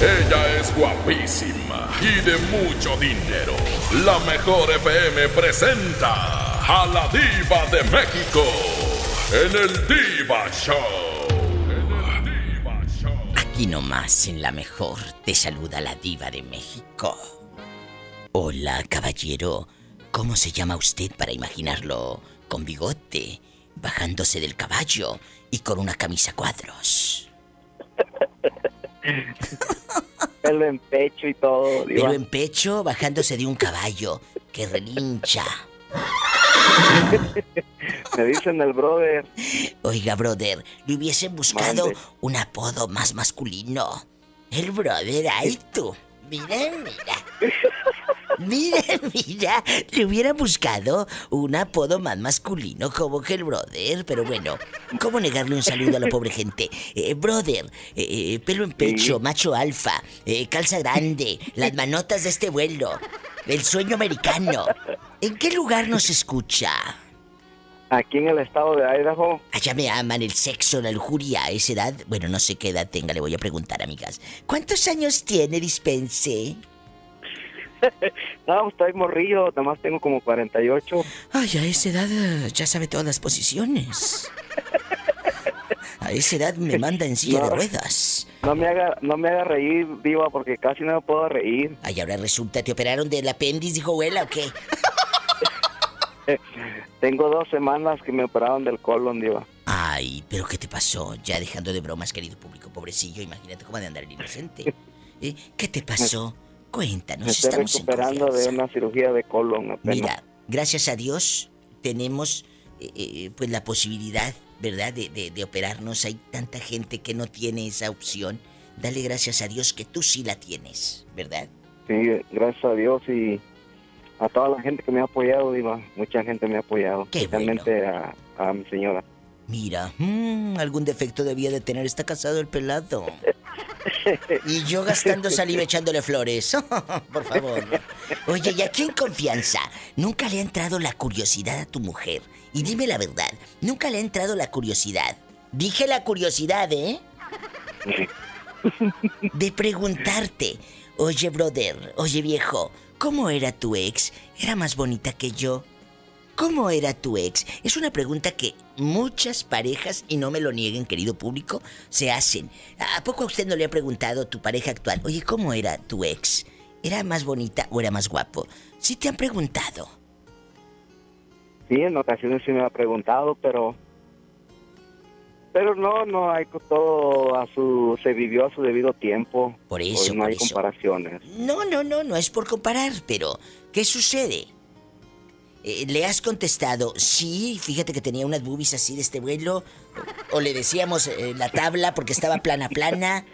Ella es guapísima y de mucho dinero. La mejor FM presenta a la diva de México en el Diva Show. En el Diva Show. Aquí nomás en la mejor te saluda la diva de México. Hola, caballero. ¿Cómo se llama usted para imaginarlo con bigote, bajándose del caballo y con una camisa cuadros? Pelo en pecho y todo, diva. Pero en pecho, bajándose de un caballo que relincha. Me dicen el brother. Oiga, brother, le hubiesen buscado Mande. un apodo más masculino. El brother, ay tú. Mira, mira. Mira, mira. Le hubiera buscado un apodo más masculino como que el brother. Pero bueno, ¿cómo negarle un saludo a la pobre gente? Eh, brother, eh, eh, pelo en pecho, macho alfa, eh, calza grande, las manotas de este vuelo, el sueño americano. ¿En qué lugar nos escucha? Aquí en el estado de Idaho, Allá me aman el sexo, la lujuria, esa edad. Bueno, no sé qué edad tenga, le voy a preguntar, amigas. ¿Cuántos años tiene, dispense? no, estoy morrido, nada más tengo como 48. Ay, a esa edad eh, ya sabe todas las posiciones. A esa edad me manda en silla de No. ruedas. No me haga, no me haga reír, diva, porque casi no me puedo reír. Ay, ahora resulta, ¿te operaron del apéndice, dijo abuela, o qué? Tengo dos semanas que me operaron del colon, diva. Ay, pero ¿qué te pasó? Ya dejando de bromas, querido público, pobrecillo, imagínate cómo ha de andar el inocente. ¿Eh? ¿Qué te pasó? Me Cuéntanos, estoy estamos en recuperando de una cirugía de colon apenas. Mira, gracias a Dios tenemos eh, eh, pues la posibilidad, ¿verdad? De, de- de operarnos. Hay tanta gente que no tiene esa opción. Dale gracias a Dios que tú sí la tienes, ¿verdad? Sí, gracias a Dios y a toda la gente que me ha apoyado, diva. Mucha gente me ha apoyado, Qué especialmente a, a mi señora. Mira, mm, algún defecto debía de tener. Está casado el pelado. Y yo gastando saliva echándole flores. Por favor. Oye, y aquí en confianza, ¿nunca le ha entrado la curiosidad a tu mujer? Y dime la verdad, ¿nunca le ha entrado la curiosidad? Dije la curiosidad, ¿eh? De preguntarte, oye, brother, oye, viejo, ¿cómo era tu ex? ¿Era más bonita que yo? ¿Cómo era tu ex? Es una pregunta que muchas parejas, y no me lo nieguen, querido público, se hacen. ¿A poco a usted no le ha preguntado tu pareja actual, oye, ¿cómo era tu ex? ¿Era más bonita o era más guapo? Sí te han preguntado. Sí, en ocasiones sí me ha preguntado, pero pero no, no hay todo a su se vivió a su debido tiempo. Por eso, Hoy no por hay eso. comparaciones. No, no, no, no es por comparar, pero ¿qué sucede? Eh, ¿Le has contestado, sí, fíjate que tenía unas boobies así de este vuelo? ¿O, le decíamos eh, la tabla porque estaba plana, plana?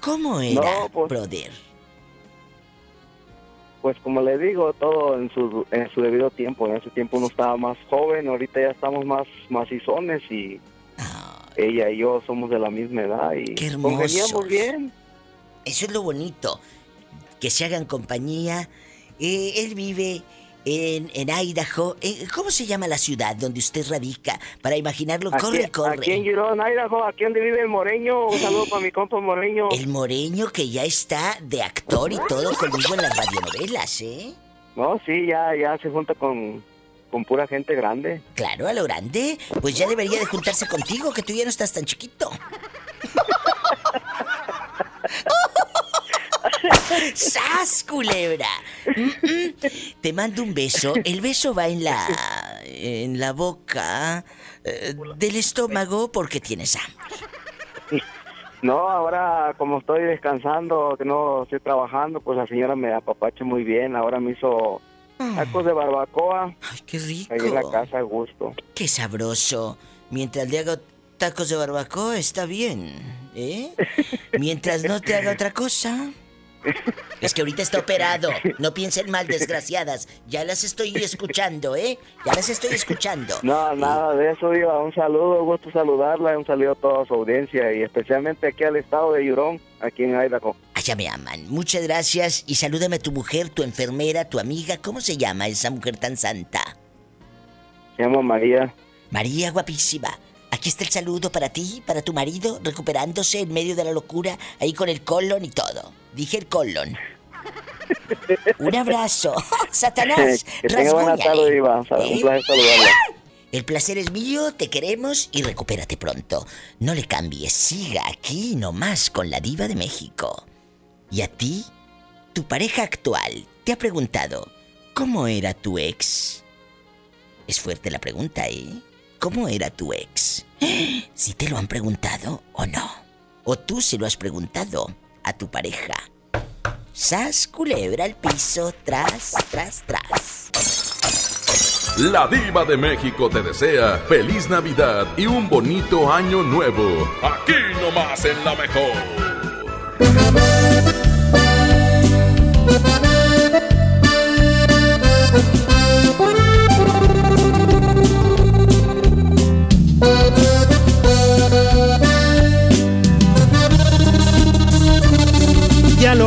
¿Cómo era, No, pues- brother? pues como le digo, todo en su, en su debido tiempo. En ese tiempo uno estaba más joven, ahorita ya estamos más macizones y ella y yo somos de la misma edad y Qué congeniamos bien. Eso es lo bonito. Que se hagan compañía. Eh, él vive en, en Idaho. Eh, ¿Cómo se llama la ciudad donde usted radica? Para imaginarlo, corre, aquí, corre. Aquí en Girón, Idaho, aquí donde vive el Moreño. Un saludo para mi compa Moreño. El moreño que ya está de actor y todo conmigo en las radionovelas, ¿eh? No, sí, ya, ya se junta con, con pura gente grande. Claro, a lo grande. Pues ya debería de juntarse contigo, que tú ya no estás tan chiquito. ¡Sas, culebra! Mm, mm. Te mando un beso. El beso va en la. en la boca eh, del estómago porque tienes hambre. No, ahora como estoy descansando, que no estoy trabajando, pues la señora me apapacha muy bien. Ahora me hizo tacos de barbacoa. Ay, qué rico. Ahí en la casa a gusto. Qué sabroso. Mientras le hago tacos de barbacoa, está bien. ¿Eh? Mientras no te haga otra cosa. Es que ahorita está operado. No piensen mal, desgraciadas. Ya las estoy escuchando, ¿eh? Ya las estoy escuchando. No, nada de eso, Diva. Un saludo, gusto saludarla. Un saludo a toda su audiencia y especialmente aquí al estado de Yurón, aquí en Idaho. Allá me aman. Muchas gracias y salúdame a tu mujer, tu enfermera, tu amiga. ¿Cómo se llama esa mujer tan santa? Se llama María. María guapísima. Aquí está el saludo para ti, para tu marido, recuperándose en medio de la locura, ahí con el colon y todo. Dije el colon. Un abrazo. Satanás. que tenga buena rasguñale. tarde, Diva. Un ¿Eh? placer. El placer es mío, te queremos y recupérate pronto. No le cambies, siga aquí nomás con la diva de México. ¿Y a ti? Tu pareja actual te ha preguntado, ¿cómo era tu ex? Es fuerte la pregunta, ¿eh? ¿Cómo era tu ex? ¿Si te lo han preguntado o no? ¿O tú se lo has preguntado a tu pareja? Sas, culebra al piso, tras, tras, tras. La diva de México te desea feliz Navidad y un bonito año nuevo. Aquí nomás en la mejor.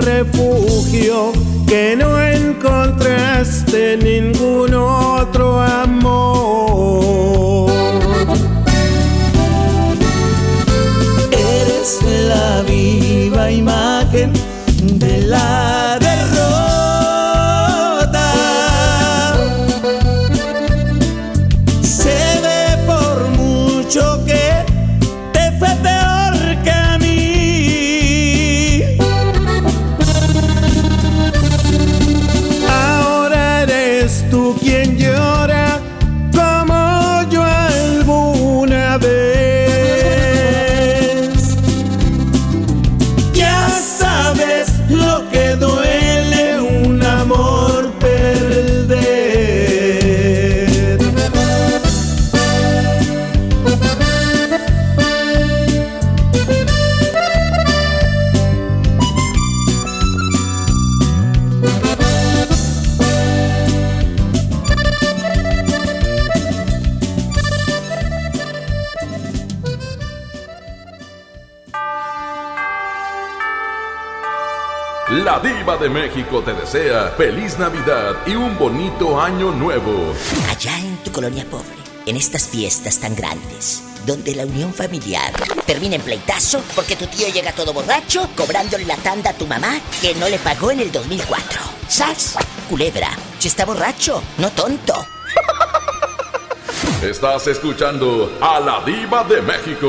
refugio que no encontraste en ningún otro amor. De México te desea feliz Navidad y un bonito año nuevo. Allá en tu colonia pobre, en estas fiestas tan grandes, donde la unión familiar termina en pleitazo porque tu tío llega todo borracho cobrándole la tanda a tu mamá que no le pagó en el 2004. ¿Sas? Culebra, si está borracho, no tonto. Estás escuchando a La Diva de México.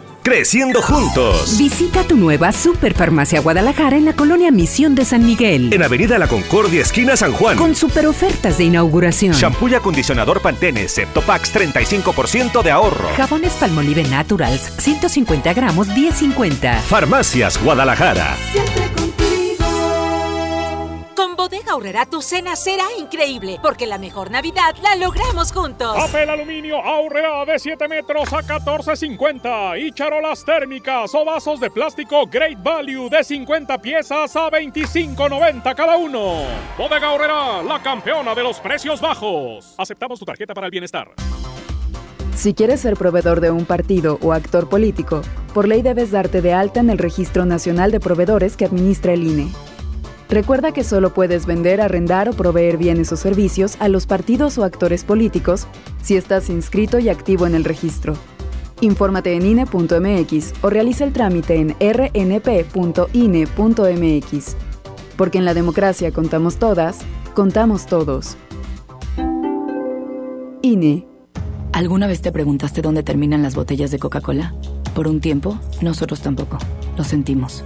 Creciendo juntos. Visita tu nueva Superfarmacia Guadalajara en la colonia Misión de San Miguel. En Avenida La Concordia, esquina San Juan. Con super ofertas de inauguración. Shampoo y acondicionador Pantene Septopax 35% de ahorro. Jabones Palmolive Naturals 150 gramos 10.50. Farmacias Guadalajara. Con Bodega Aurrera tu cena será increíble, porque la mejor Navidad la logramos juntos. Papel aluminio Aurrera de 7 metros a 14.50 y charolas térmicas o vasos de plástico Great Value de 50 piezas a 25.90 cada uno. Bodega Aurrera, la campeona de los precios bajos. Aceptamos tu tarjeta para el bienestar. Si quieres ser proveedor de un partido o actor político, por ley debes darte de alta en el Registro Nacional de Proveedores que administra el INE. Recuerda que solo puedes vender, arrendar o proveer bienes o servicios a los partidos o actores políticos si estás inscrito y activo en el registro. Infórmate en INE.mx o realiza el trámite en rnp.ine.mx. Porque en la democracia contamos todas, contamos todos. INE. ¿Alguna vez te preguntaste dónde terminan las botellas de Coca-Cola? Por un tiempo, nosotros tampoco. Lo sentimos.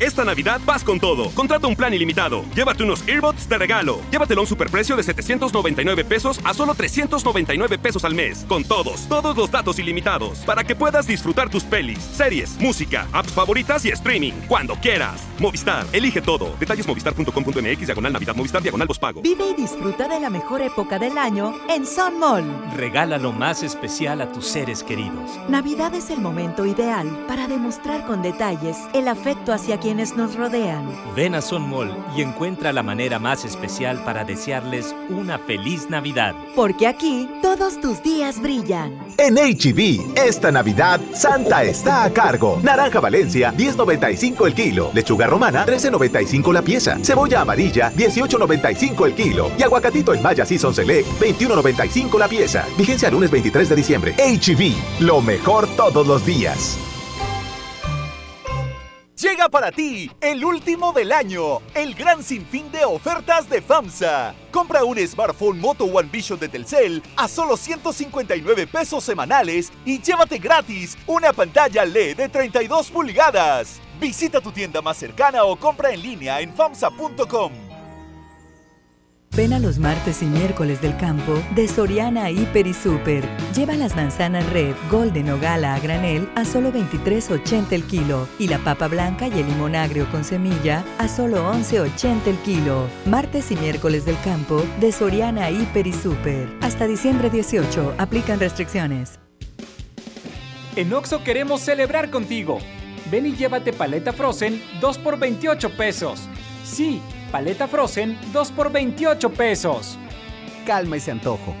Esta Navidad vas con todo. Contrata un plan ilimitado. Llévate unos earbuds de regalo. Llévatelo a un superprecio de 799 pesos a solo 399 pesos al mes. Con todos, todos los datos ilimitados. Para que puedas disfrutar tus pelis, series, música, apps favoritas y streaming. Cuando quieras. Movistar, elige todo. Detalles movistar.com.mx, diagonal Navidad, Movistar, diagonal pago. Vive y disfruta de la mejor época del año en Sun Mall. Regala lo más especial a tus seres queridos. Navidad es el momento ideal para demostrar con detalles el afecto hacia quienes nos rodean. Ven a Sun Mall y encuentra la manera más especial para desearles una feliz Navidad. Porque aquí todos tus días brillan. En HB, esta Navidad, Santa está a cargo. Naranja Valencia, 10.95 el kilo. Lechuga romana, 13.95 la pieza. Cebolla amarilla, 18.95 el kilo. Y aguacatito en Maya Season Select, 21.95 la pieza. Vigencia lunes 23 de diciembre. HB, lo mejor todos los días. Llega para ti el último del año, el gran sinfín de ofertas de FAMSA. Compra un smartphone Moto One Vision de Telcel a solo 159 pesos semanales y llévate gratis una pantalla LED de 32 pulgadas. Visita tu tienda más cercana o compra en línea en FAMSA.com. Ven a los martes y miércoles del campo de Soriana Hiper y Super. Lleva las manzanas red, golden o gala a granel a solo 23.80 el kilo y la papa blanca y el limón agrio con semilla a solo 11.80 el kilo. Martes y miércoles del campo de Soriana Hiper y Super. Hasta diciembre 18. Aplican restricciones. En Oxo queremos celebrar contigo. Ven y llévate paleta Frozen 2 por 28 pesos. Sí, paleta Frozen 2 por 28 pesos. Calma ese antojo.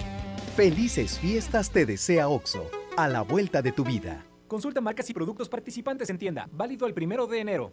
Felices fiestas te desea OXO, a la vuelta de tu vida. Consulta marcas y productos participantes en tienda. Válido el primero de enero.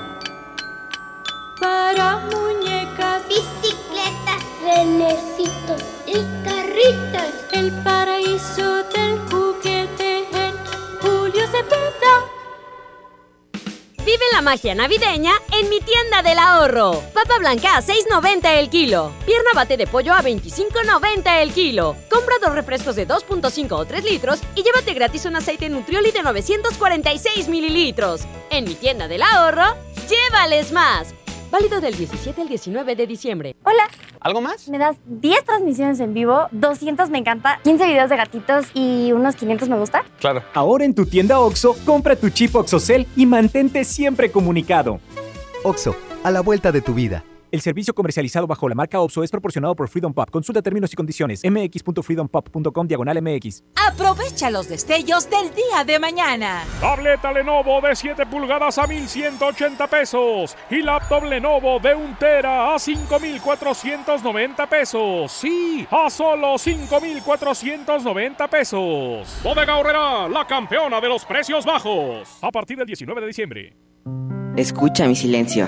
para muñecas, bicicletas, renecitos y carritos. El paraíso del juguete en Julio Cepeda. Vive la magia navideña en mi tienda del ahorro. Papa blanca a 6.90 el kilo. Pierna bate de pollo a 25.90 el kilo. Compra dos refrescos de 2.5 o 3 litros y llévate gratis un aceite Nutrioli de 946 mililitros. En mi tienda del ahorro, llévales más. Válido del 17 al 19 de diciembre. Hola. ¿Algo más? Me das 10 transmisiones en vivo, 200 me encanta, 15 videos de gatitos y unos 500 me gusta. Claro. Ahora en tu tienda OXO, compra tu chip OXOCEL y mantente siempre comunicado. OXO, a la vuelta de tu vida. El servicio comercializado bajo la marca OPSO es proporcionado por Freedom Pop. Consulta términos y condiciones. mx.freedompop.com diagonal mx. Aprovecha los destellos del día de mañana. Tableta Lenovo de 7 pulgadas a 1180 pesos. Y laptop Lenovo de 1 tera a 5490 pesos. Sí, a solo 5490 pesos. Bodega Horrera, la campeona de los precios bajos. A partir del 19 de diciembre. Escucha mi silencio.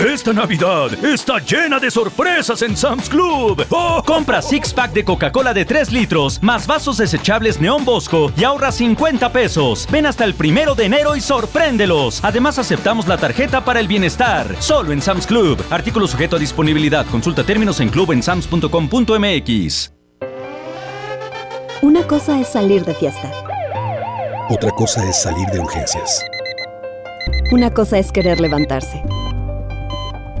Esta Navidad está llena de sorpresas en Sam's Club. ¡Oh! Compra six pack de Coca-Cola de 3 litros, más vasos desechables Neón Bosco y ahorra 50 pesos. Ven hasta el primero de enero y sorpréndelos. Además, aceptamos la tarjeta para el bienestar. Solo en Sam's Club. Artículo sujeto a disponibilidad. Consulta términos en clubensams.com.mx. Una cosa es salir de fiesta. Otra cosa es salir de urgencias. Una cosa es querer levantarse.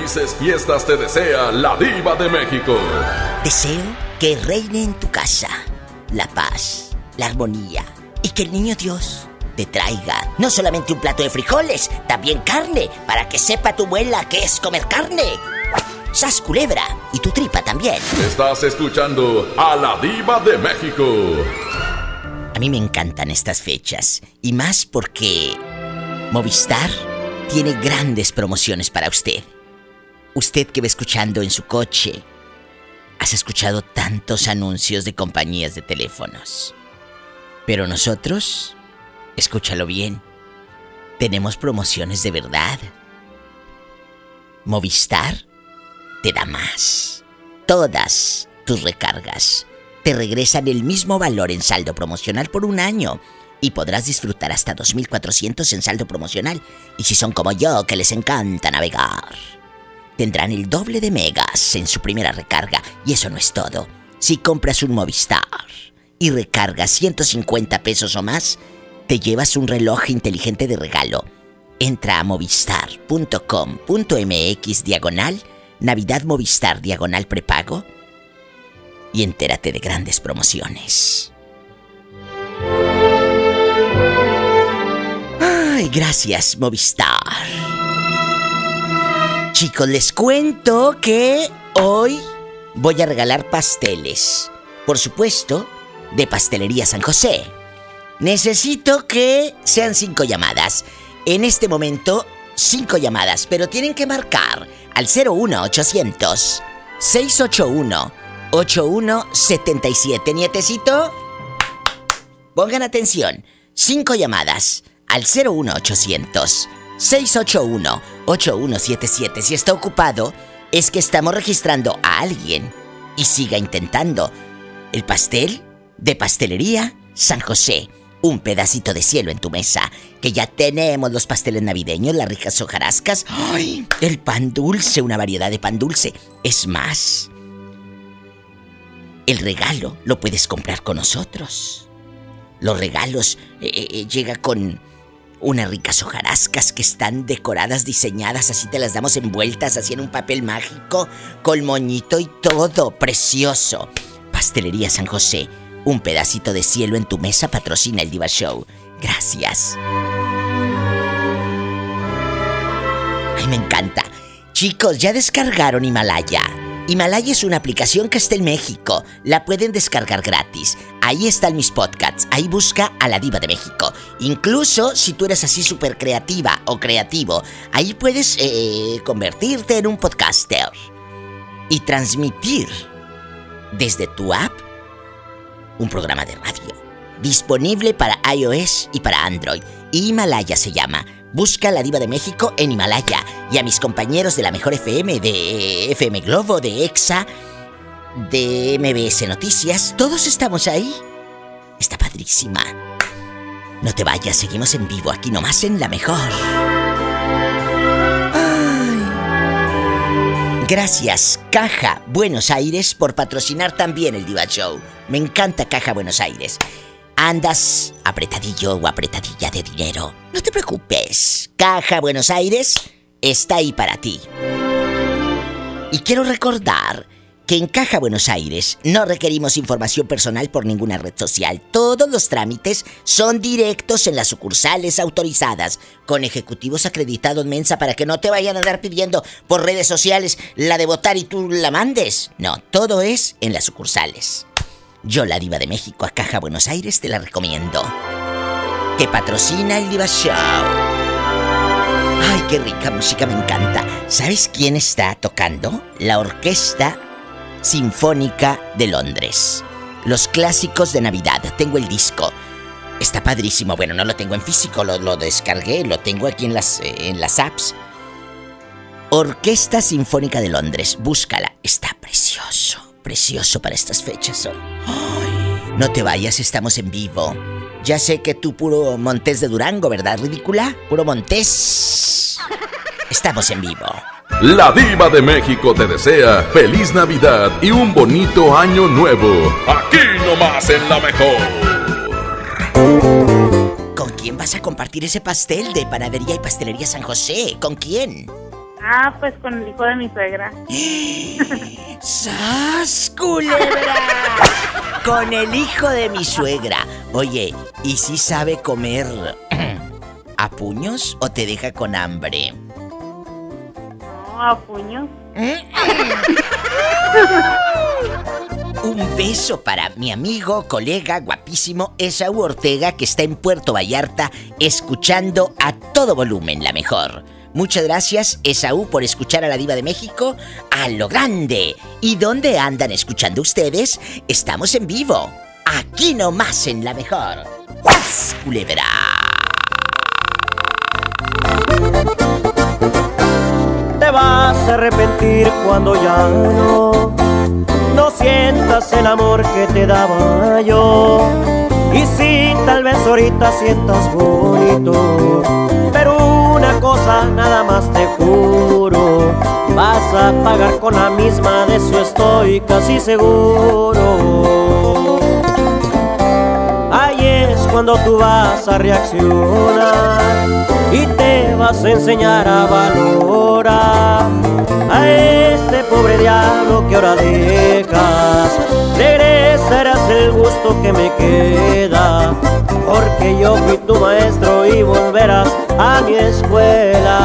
Felices fiestas te desea la diva de México. Deseo que reine en tu casa la paz, la armonía y que el niño Dios te traiga no solamente un plato de frijoles, también carne, para que sepa tu abuela que es comer carne. Sas culebra y tu tripa también. Estás escuchando a la diva de México. A mí me encantan estas fechas y más porque Movistar tiene grandes promociones para usted. Usted que va escuchando en su coche, has escuchado tantos anuncios de compañías de teléfonos. Pero nosotros, escúchalo bien, tenemos promociones de verdad. Movistar te da más. Todas tus recargas te regresan el mismo valor en saldo promocional por un año y podrás disfrutar hasta 2.400 en saldo promocional. Y si son como yo, que les encanta navegar, tendrán el doble de megas en su primera recarga. Y eso no es todo. Si compras un Movistar y recargas 150 pesos o más, te llevas un reloj inteligente de regalo. Entra a movistar.com.mx diagonal Navidad Movistar diagonal prepago y entérate de grandes promociones. Ay, gracias Movistar. Chicos, les cuento que hoy voy a regalar pasteles. Por supuesto, de Pastelería San José. Necesito que sean cinco llamadas. En este momento, cinco llamadas, pero tienen que marcar al 01800 681 8177. Nietecito, pongan atención. Cinco llamadas al 01800 681 8177. Si está ocupado, es que estamos registrando a alguien. Y siga intentando. El pastel de pastelería San José. Un pedacito de cielo en tu mesa. Que ya tenemos los pasteles navideños, las ricas hojarascas. El pan dulce, una variedad de pan dulce. Es más, el regalo lo puedes comprar con nosotros. Los regalos eh, eh, eh, llega con unas ricas hojarascas que están decoradas, diseñadas, así te las damos envueltas, así en un papel mágico, con moñito y todo, precioso. Pastelería San José, un pedacito de cielo en tu mesa patrocina el Diva Show. Gracias. Ay, me encanta. Chicos, ¿ya descargaron Himalaya? Himalaya es una aplicación que está en México. La pueden descargar gratis. Ahí están mis podcasts. Ahí busca a la diva de México. Incluso si tú eres así súper creativa o creativo, ahí puedes eh, convertirte en un podcaster. Y transmitir desde tu app un programa de radio. Disponible para iOS y para Android. Himalaya se llama. Busca la diva de México en Himalaya y a mis compañeros de la mejor FM, de FM Globo, de EXA, de MBS Noticias. Todos estamos ahí. Está padrísima. No te vayas, seguimos en vivo aquí nomás en la mejor. Ay. Gracias, Caja Buenos Aires, por patrocinar también el Diva Show. Me encanta Caja Buenos Aires. Andas apretadillo o apretadilla de dinero. No te preocupes. Caja Buenos Aires está ahí para ti. Y quiero recordar que en Caja Buenos Aires no requerimos información personal por ninguna red social. Todos los trámites son directos en las sucursales autorizadas, con ejecutivos acreditados mensa para que no te vayan a andar pidiendo por redes sociales la de votar y tú la mandes. No, todo es en las sucursales. Yo, la diva de México a Caja Buenos Aires, te la recomiendo. Que patrocina el Diva Show. Ay, qué rica música, me encanta. ¿Sabes quién está tocando? La Orquesta Sinfónica de Londres. Los clásicos de Navidad. Tengo el disco. Está padrísimo. Bueno, no lo tengo en físico, lo, lo descargué, lo tengo aquí en las, eh, en las apps. Orquesta Sinfónica de Londres. Búscala. Está precioso precioso para estas fechas hoy. Ay, no te vayas, estamos en vivo. Ya sé que tú puro Montés de Durango, ¿verdad, ridícula? Puro Montés. Estamos en vivo. La diva de México te desea feliz Navidad y un bonito año nuevo. Aquí nomás en la mejor. ¿Con quién vas a compartir ese pastel de panadería y pastelería San José? ¿Con quién? Ah, pues con el hijo de mi suegra. ¡Sas, culebra! Con el hijo de mi suegra. Oye, ¿y si sabe comer a puños o te deja con hambre? No, a puños. Un beso para mi amigo, colega, guapísimo, Esaú Ortega, que está en Puerto Vallarta, escuchando a todo volumen la mejor. Muchas gracias, Esaú, por escuchar a la Diva de México a lo grande. ¿Y dónde andan escuchando ustedes? Estamos en vivo. Aquí nomás en la mejor. ¡Paz, culebra! Te vas a arrepentir cuando ya no, no sientas el amor que te daba yo. Y si tal vez ahorita sientas bonito, pero cosa nada más te juro, vas a pagar con la misma, de eso estoy casi seguro. Ahí es cuando tú vas a reaccionar y te vas a enseñar a valorar a este pobre diablo que ahora dejas. Regresarás el gusto que me queda, porque yo fui tu maestro y volverás a mi escuela.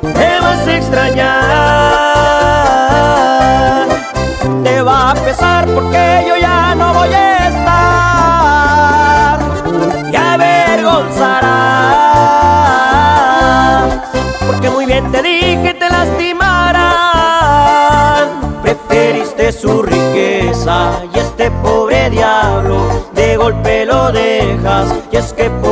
Te vas a extrañar, te va a pesar porque yo ya no voy a estar y avergonzarás, porque muy bien te dije te lastimarán. Preferiste su riqueza y este pobre diablo de golpe lo dejas y es que por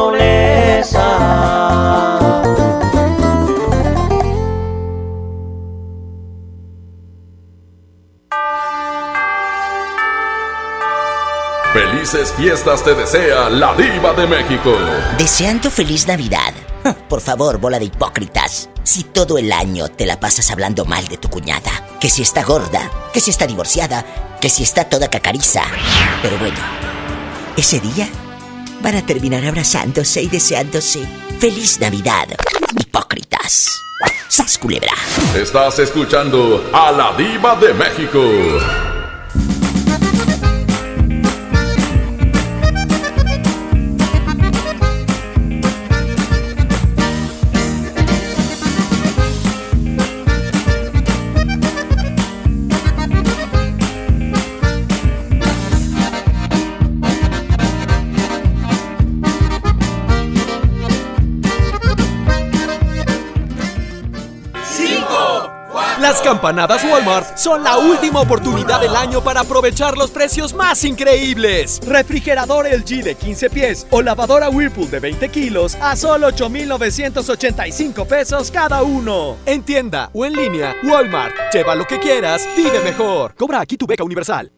Felices fiestas te desea la diva de México. Deseando feliz Navidad. Por favor, bola de hipócritas. Si todo el año te la pasas hablando mal de tu cuñada, que si está gorda, que si está divorciada, que si está toda cacariza. Pero bueno, ese día van a terminar abrazándose y deseándose feliz Navidad. Hipócritas. ¡Sas culebra! Estás escuchando a la diva de México. Campanadas Walmart son la última oportunidad del año para aprovechar los precios más increíbles. Refrigerador LG de 15 pies o lavadora Whirlpool de 20 kilos a solo 8,985 pesos cada uno. En tienda o en línea, Walmart. Lleva lo que quieras, vive mejor. Cobra aquí tu beca universal.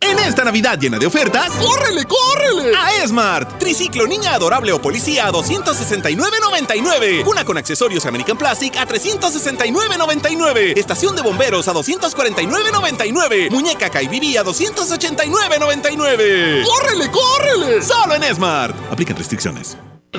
En esta Navidad llena de ofertas, ¡córrele, córrele! A Esmart. Triciclo niña adorable o policía a 269.99. Una con accesorios American Plastic a 369.99. Estación de bomberos a 249.99. Muñeca Kaibibi a 289.99. ¡Córrele, córrele! Solo en Esmart. Aplican restricciones.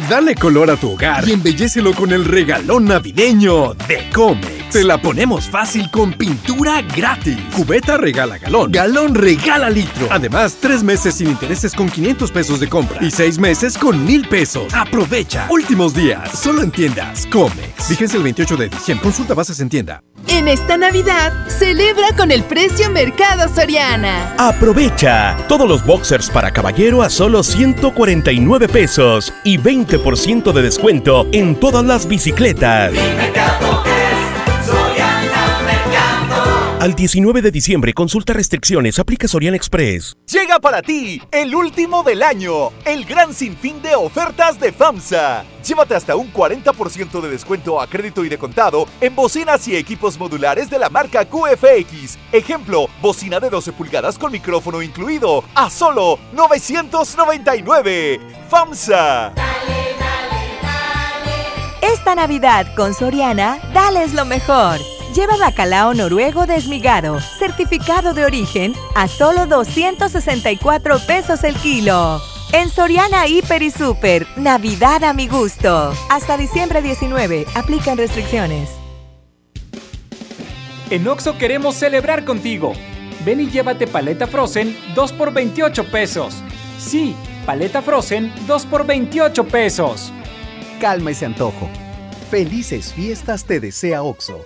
Dale color a tu hogar y embellecelo con el regalón navideño de Comex. Te la ponemos fácil con pintura gratis. Cubeta regala galón. Galón regala litro. Además, tres meses sin intereses con 500 pesos de compra y seis meses con mil pesos. Aprovecha. Últimos días. Solo en tiendas Comex. Vigencia el 28 de diciembre. Consulta bases en tienda. En esta Navidad, celebra con el precio Mercado Soriana. Aprovecha todos los boxers para caballero a solo 149 pesos y 20% de descuento en todas las bicicletas. Al 19 de diciembre, consulta restricciones, aplica Sorian Express. Llega para ti el último del año, el gran sinfín de ofertas de FAMSA. Llévate hasta un 40% de descuento a crédito y de contado en bocinas y equipos modulares de la marca QFX. Ejemplo, bocina de 12 pulgadas con micrófono incluido a solo 999. FAMSA. Esta Navidad con Soriana, dales lo mejor. Lleva bacalao noruego desmigado, certificado de origen, a solo 264 pesos el kilo. En Soriana Hiper y Super, Navidad a mi gusto. Hasta diciembre 19, aplican restricciones. En Oxo queremos celebrar contigo. Ven y llévate paleta Frozen 2 por 28 pesos. Sí, paleta Frozen 2 por 28 pesos. Calma ese antojo. Felices fiestas te desea Oxo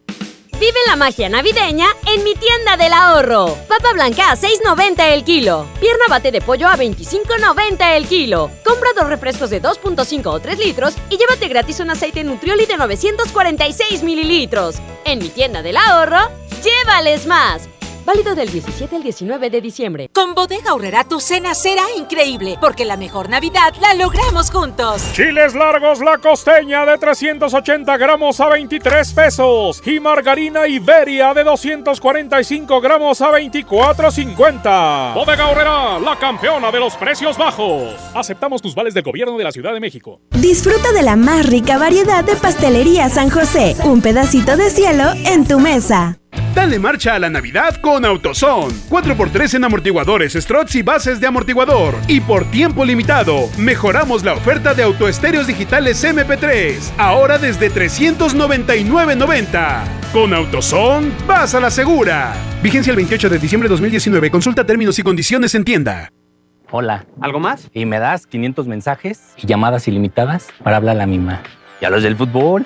Vive la magia navideña en mi tienda del ahorro. Papa blanca a 6.90 el kilo. Pierna bate de pollo a 25.90 el kilo. Compra dos refrescos de 2.5 o 3 litros y llévate gratis un aceite Nutrioli de 946 mililitros. En mi tienda del ahorro, llévales más. Válido del 17 al 19 de diciembre. Con Bodega Aurrera tu cena será increíble, porque la mejor Navidad la logramos juntos. Chiles largos la costeña de 380 gramos a 23 pesos. Y margarina Iberia de 245 gramos a 24.50. Bodega Aurrera, la campeona de los precios bajos. Aceptamos tus vales del gobierno de la Ciudad de México. Disfruta de la más rica variedad de pastelería San José. Un pedacito de cielo en tu mesa. Dale marcha a la Navidad con AutoZone. 4x3 en amortiguadores, struts y bases de amortiguador. Y por tiempo limitado, mejoramos la oferta de autoestéreos digitales MP3. Ahora desde 399.90. Con AutoZone, vas a la segura. Vigencia el 28 de diciembre de 2019. Consulta términos y condiciones en tienda. Hola. ¿Algo más? Y me das 500 mensajes y llamadas ilimitadas para hablar a la misma. ¿Y a los del fútbol?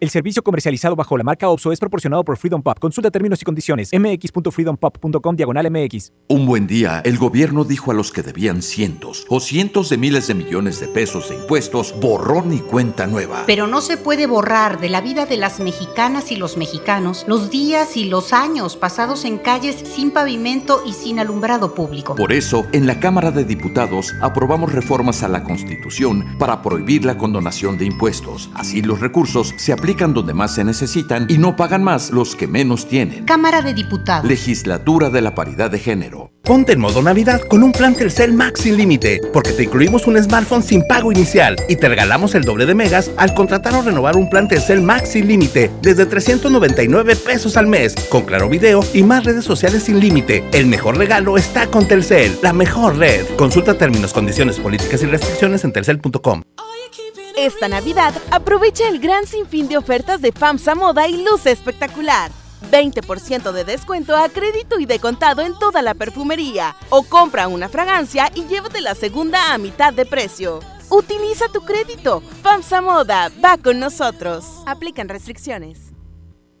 El servicio comercializado bajo la marca OPSO es proporcionado por Freedom Pop. Consulta términos y condiciones. mx.freedompop.com diagonal mx. Un buen día, el gobierno dijo a los que debían cientos o cientos de miles de millones de pesos de impuestos, borrón y cuenta nueva. Pero no se puede borrar de la vida de las mexicanas y los mexicanos los días y los años pasados en calles sin pavimento y sin alumbrado público. Por eso, en la Cámara de Diputados aprobamos reformas a la Constitución para prohibir la condonación de impuestos. Así los recursos se aplican aplican donde más se necesitan y no pagan más los que menos tienen. Cámara de Diputados. Legislatura de la Paridad de Género. Ponte en modo Navidad con un plan Telcel Max sin límite, porque te incluimos un smartphone sin pago inicial y te regalamos el doble de megas al contratar o renovar un plan Telcel Max sin límite desde 399 pesos al mes, con claro video y más redes sociales sin límite. El mejor regalo está con Telcel, la mejor red. Consulta términos, condiciones, políticas y restricciones en telcel.com. Esta Navidad aprovecha el gran sinfín de ofertas de FAMSA Moda y luce espectacular. 20% de descuento a crédito y de contado en toda la perfumería. O compra una fragancia y llévate la segunda a mitad de precio. Utiliza tu crédito. FAMSA Moda va con nosotros. Aplican restricciones.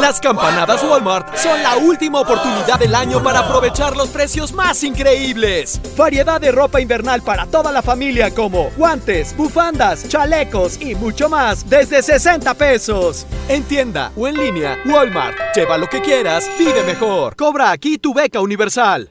Las campanadas Walmart son la última oportunidad del año para aprovechar los precios más increíbles. Variedad de ropa invernal para toda la familia como guantes, bufandas, chalecos y mucho más desde 60 pesos. En tienda o en línea, Walmart. Lleva lo que quieras, vive mejor. Cobra aquí tu beca universal.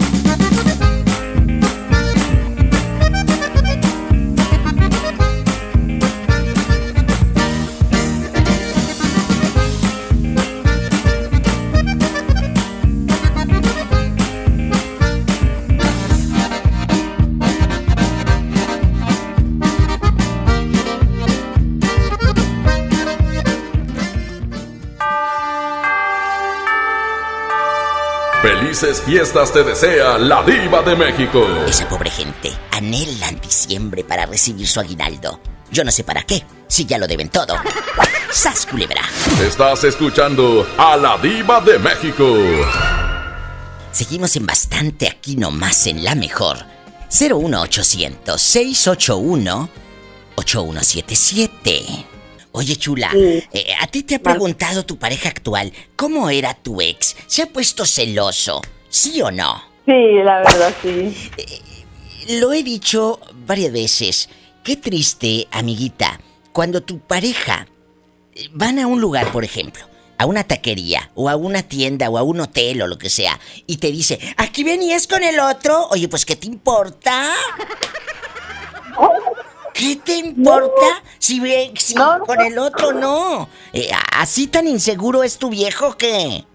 Felices fiestas te desea la diva de México. Esa pobre gente anhelan diciembre para recibir su aguinaldo. Yo no sé para qué, si ya lo deben todo. ¡Sas, culebra! Estás escuchando a la diva de México. Seguimos en bastante aquí nomás en la mejor. 01800 681 8177. Oye, chula, eh, ¿a ti te ha preguntado tu pareja actual cómo era tu ex? ¿Se ha puesto celoso? ¿Sí o no? Sí, la verdad, sí. Eh, lo he dicho varias veces. Qué triste, amiguita, cuando tu pareja eh, van a un lugar, por ejemplo, a una taquería o a una tienda o a un hotel o lo que sea y te dice, aquí venías con el otro. Oye, pues ¿qué te importa? ¿Qué te importa si ve si con el otro no? Eh, ¿Así tan inseguro es tu viejo que?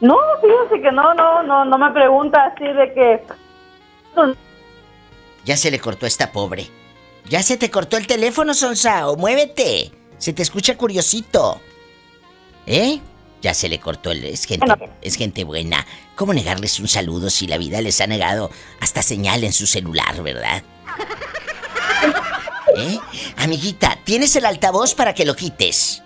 No, fíjese que no, no, no, no me pregunta así de que. Ya se le cortó a esta pobre. Ya se te cortó el teléfono, Sonsao. Muévete. Se te escucha curiosito. ¿Eh? Ya se le cortó el... Es gente, es gente buena. ¿Cómo negarles un saludo si la vida les ha negado hasta señal en su celular, verdad? ¿Eh? Amiguita, ¿tienes el altavoz para que lo quites?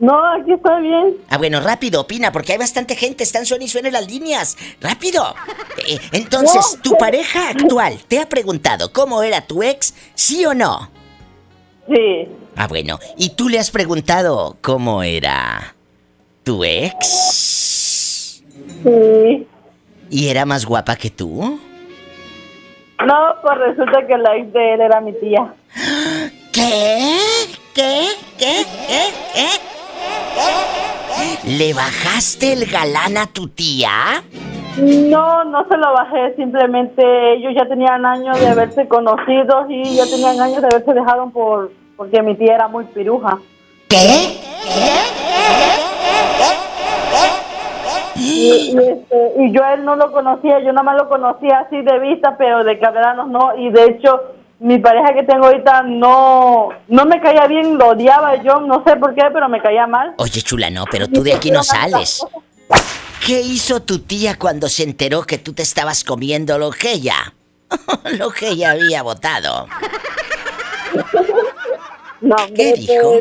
No, aquí está bien. Ah, bueno, rápido, opina, porque hay bastante gente, están suena y suena las líneas. ¡Rápido! Eh, entonces, ¿tu pareja actual te ha preguntado cómo era tu ex, sí o no? Sí. Ah, bueno, ¿y tú le has preguntado cómo era tu ex? Sí. ¿Y era más guapa que tú? No, pues resulta que la ex de él era mi tía. ¿Qué? ¿Qué? ¿Qué? ¿Qué? ¿Qué? ¿Le bajaste el galán a tu tía? No, no se lo bajé, simplemente ellos ya tenían años de haberse conocido y ya tenían años de haberse dejado por porque mi tía era muy piruja. ¿Qué? Y, este, y yo a él no lo conocía, yo nada más lo conocía así de vista, pero de cabranos no. Y de hecho, mi pareja que tengo ahorita no, no me caía bien, lo odiaba yo, no sé por qué, pero me caía mal. Oye, chula, no, pero tú de aquí no sales. ¿Qué hizo tu tía cuando se enteró que tú te estabas comiendo lo que ella? lo que ella había votado. No, ¿Qué dijo?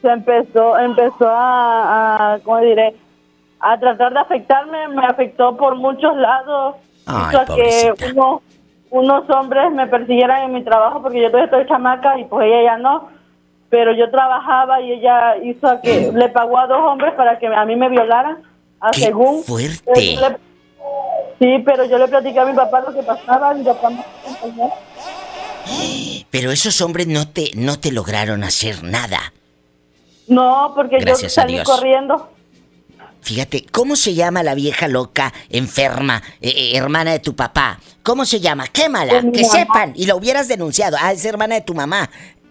Se empezó, empezó a, a, ¿cómo diré? A tratar de afectarme, me afectó por muchos lados. Ay, hizo que uno- unos hombres me persiguieran en mi trabajo porque yo todavía estoy chamaca y pues ella ya no. Pero yo trabajaba y ella hizo a que le pagó a dos hombres para que a mí me violaran, a ¡Qué según. fuerte! Le- sí, pero yo le platicé a mi papá lo que pasaba y mi papá me acompañó. Pero esos hombres no te, no te lograron hacer nada. No, porque Gracias yo salí corriendo. Fíjate, ¿cómo se llama la vieja loca, enferma, eh, eh, hermana de tu papá? ¿Cómo se llama? Quémala, Pues que mamá. sepan. Y lo hubieras denunciado. Ah, es hermana de tu mamá.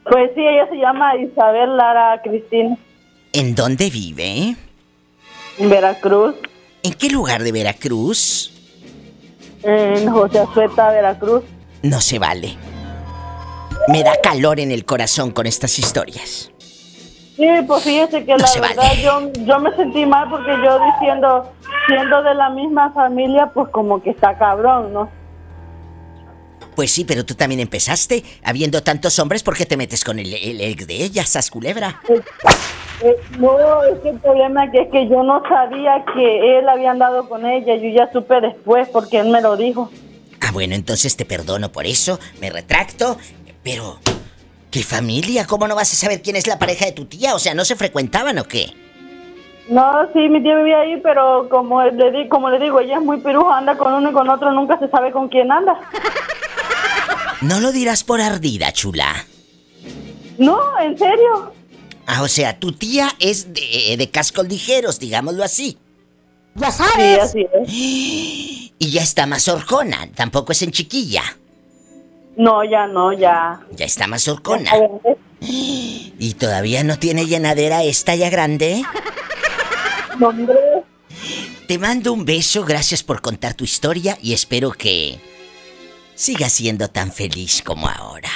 Pues sí, ella se llama Isabel Lara Cristina, ¿En dónde vive? en Veracruz, ¿En qué lugar de Veracruz? en José Azueta, Veracruz. No se vale. Me da calor en el corazón con estas historias. Sí, pues fíjese que No la verdad yo, yo me sentí mal porque yo diciendo, siendo de la misma familia, pues como que está cabrón, ¿no? Pues sí, pero tú también empezaste. Habiendo tantos hombres, ¿por qué te metes con el, el de ella, sas culebra? Eh, no, es que el problema es que, es que yo no sabía que él había andado con ella, yo ya supe después porque él me lo dijo. Ah, bueno, entonces te perdono por eso, me retracto, pero... ¿Qué familia? ¿Cómo no vas a saber quién es la pareja de tu tía? O sea, ¿no se frecuentaban o qué? No, sí, mi tía vivía ahí, pero como le, di, como le digo, ella es muy piruja, anda con uno y con otro, nunca se sabe con quién anda. No lo dirás por ardida, chula. No, en serio. Ah, o sea, tu tía es de, de cascos ligeros, digámoslo así. Ya sabes. Sí, así es. Y ya está más horcona, tampoco es en chiquilla. No, ya no, ya. Ya está más horcona. ¿Y todavía no tiene llenadera esta ya grande? Hombre. Te mando un beso, gracias por contar tu historia y espero que sigas siendo tan feliz como ahora.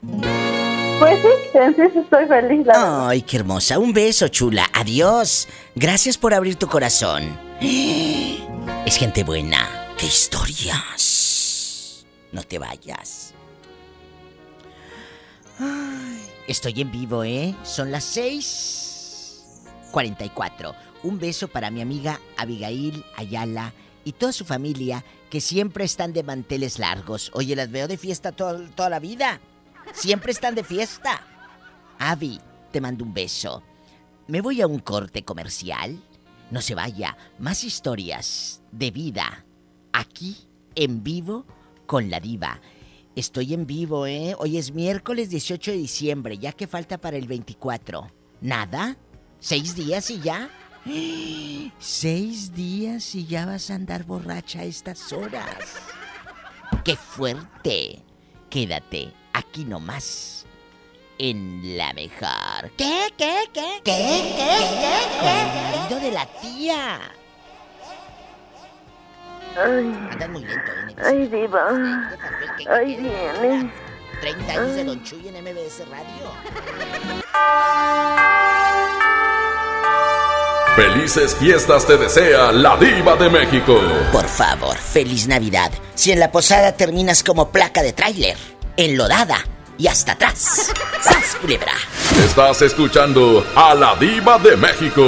Pues sí, sí estoy feliz. La Ay, qué hermosa. Un beso, chula. Adiós. Gracias por abrir tu corazón. Es gente buena. ¡Qué historias! No te vayas. Estoy en vivo, ¿eh? Son las 6:44. Un beso para mi amiga Abigail Ayala y toda su familia que siempre están de manteles largos. Oye, las veo de fiesta to- toda la vida. Siempre están de fiesta. Avi, te mando un beso. Me voy a un corte comercial. No se vaya. Más historias de vida. Aquí, en vivo, con la diva. Estoy en vivo, ¿eh? Hoy es miércoles 18 de diciembre, ya que falta para el 24. ¿Nada? ¿Seis días y ya? Seis días y ya vas a andar borracha a estas horas. ¡Qué fuerte! Quédate aquí nomás. En la mejor. ¿Qué? ¿Qué? ¿Qué? ¿Qué? ¿Qué? ¿Qué? El marido de la tía. Andas muy lento, ¿eh? Ay, diva. Ay, viene. 30 años de Don Chuy en MBS Radio. Felices fiestas te desea la diva de México. Por favor, feliz Navidad. Si en la posada terminas como placa de tráiler, enlodada y hasta atrás. ¡Sas, culebra! Estás escuchando a la diva de México.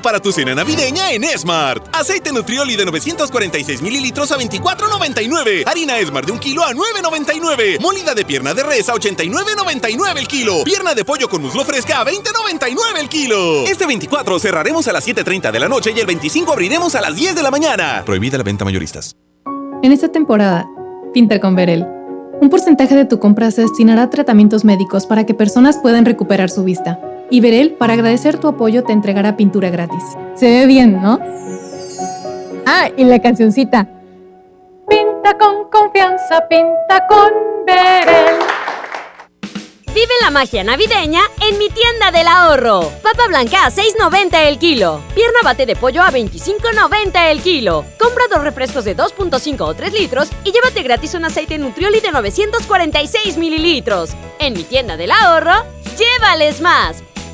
Para tu cena navideña en Smart. Aceite Nutrioli de 946 mililitros a 24.99. Harina Smart de un kilo a 9.99. Molida de pierna de res a 89.99 el kilo. Pierna de pollo con muslo fresca a 20.99 el kilo. Este 24 cerraremos a las 7.30 de la noche y el 25 abriremos a las 10 de la mañana. Prohibida la venta mayoristas. En esta temporada, pinta con Verel. Un porcentaje de tu compra se destinará a tratamientos médicos para que personas puedan recuperar su vista. Y Verel, para agradecer tu apoyo, te entregará pintura gratis. Se ve bien, ¿no? Ah, y la cancioncita. Pinta con confianza, pinta con Verel. Vive la magia navideña en mi tienda del ahorro. Papa blanca a 6.90 el kilo. Pierna bate de pollo a 25.90 el kilo. Compra dos refrescos de 2.5 o 3 litros y llévate gratis un aceite Nutrioli de 946 mililitros. En mi tienda del ahorro, llévales más.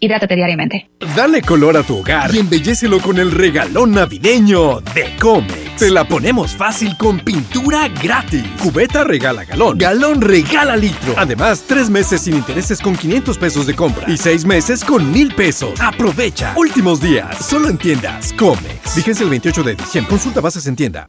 Hidrátate diariamente. Dale color a tu hogar y embellécelo con el regalón navideño de Comex. Te la ponemos fácil con pintura gratis. Cubeta regala galón. Galón regala litro. Además, tres meses sin intereses con 500 pesos de compra y seis meses con mil pesos. Aprovecha. Últimos días. Solo en tiendas Comex. Vigencia el 28 de diciembre. Consulta bases en tienda.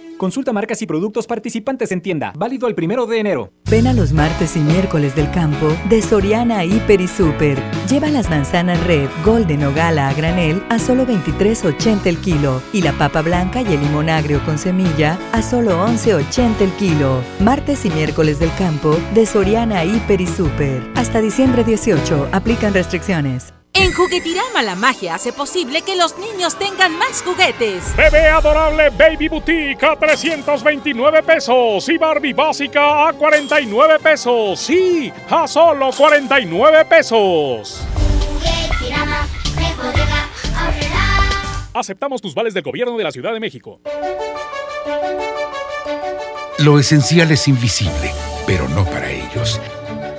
Consulta marcas y productos participantes en tienda. Válido el primero de enero. Ven a los martes y miércoles del campo de Soriana Hiper y Super. Lleva las manzanas red, golden o gala a granel a solo 23.80 el kilo y la papa blanca y el limón agrio con semilla a solo 11.80 el kilo. Martes y miércoles del campo de Soriana Hiper y Super. Hasta diciembre 18 aplican restricciones. En Juguetirama la magia hace posible que los niños tengan más juguetes. Bebé adorable Baby Boutique a 329 pesos y Barbie básica a 49 pesos. Sí, a solo 49 pesos. Aceptamos tus vales del gobierno de la Ciudad de México. Lo esencial es invisible, pero no para ellos.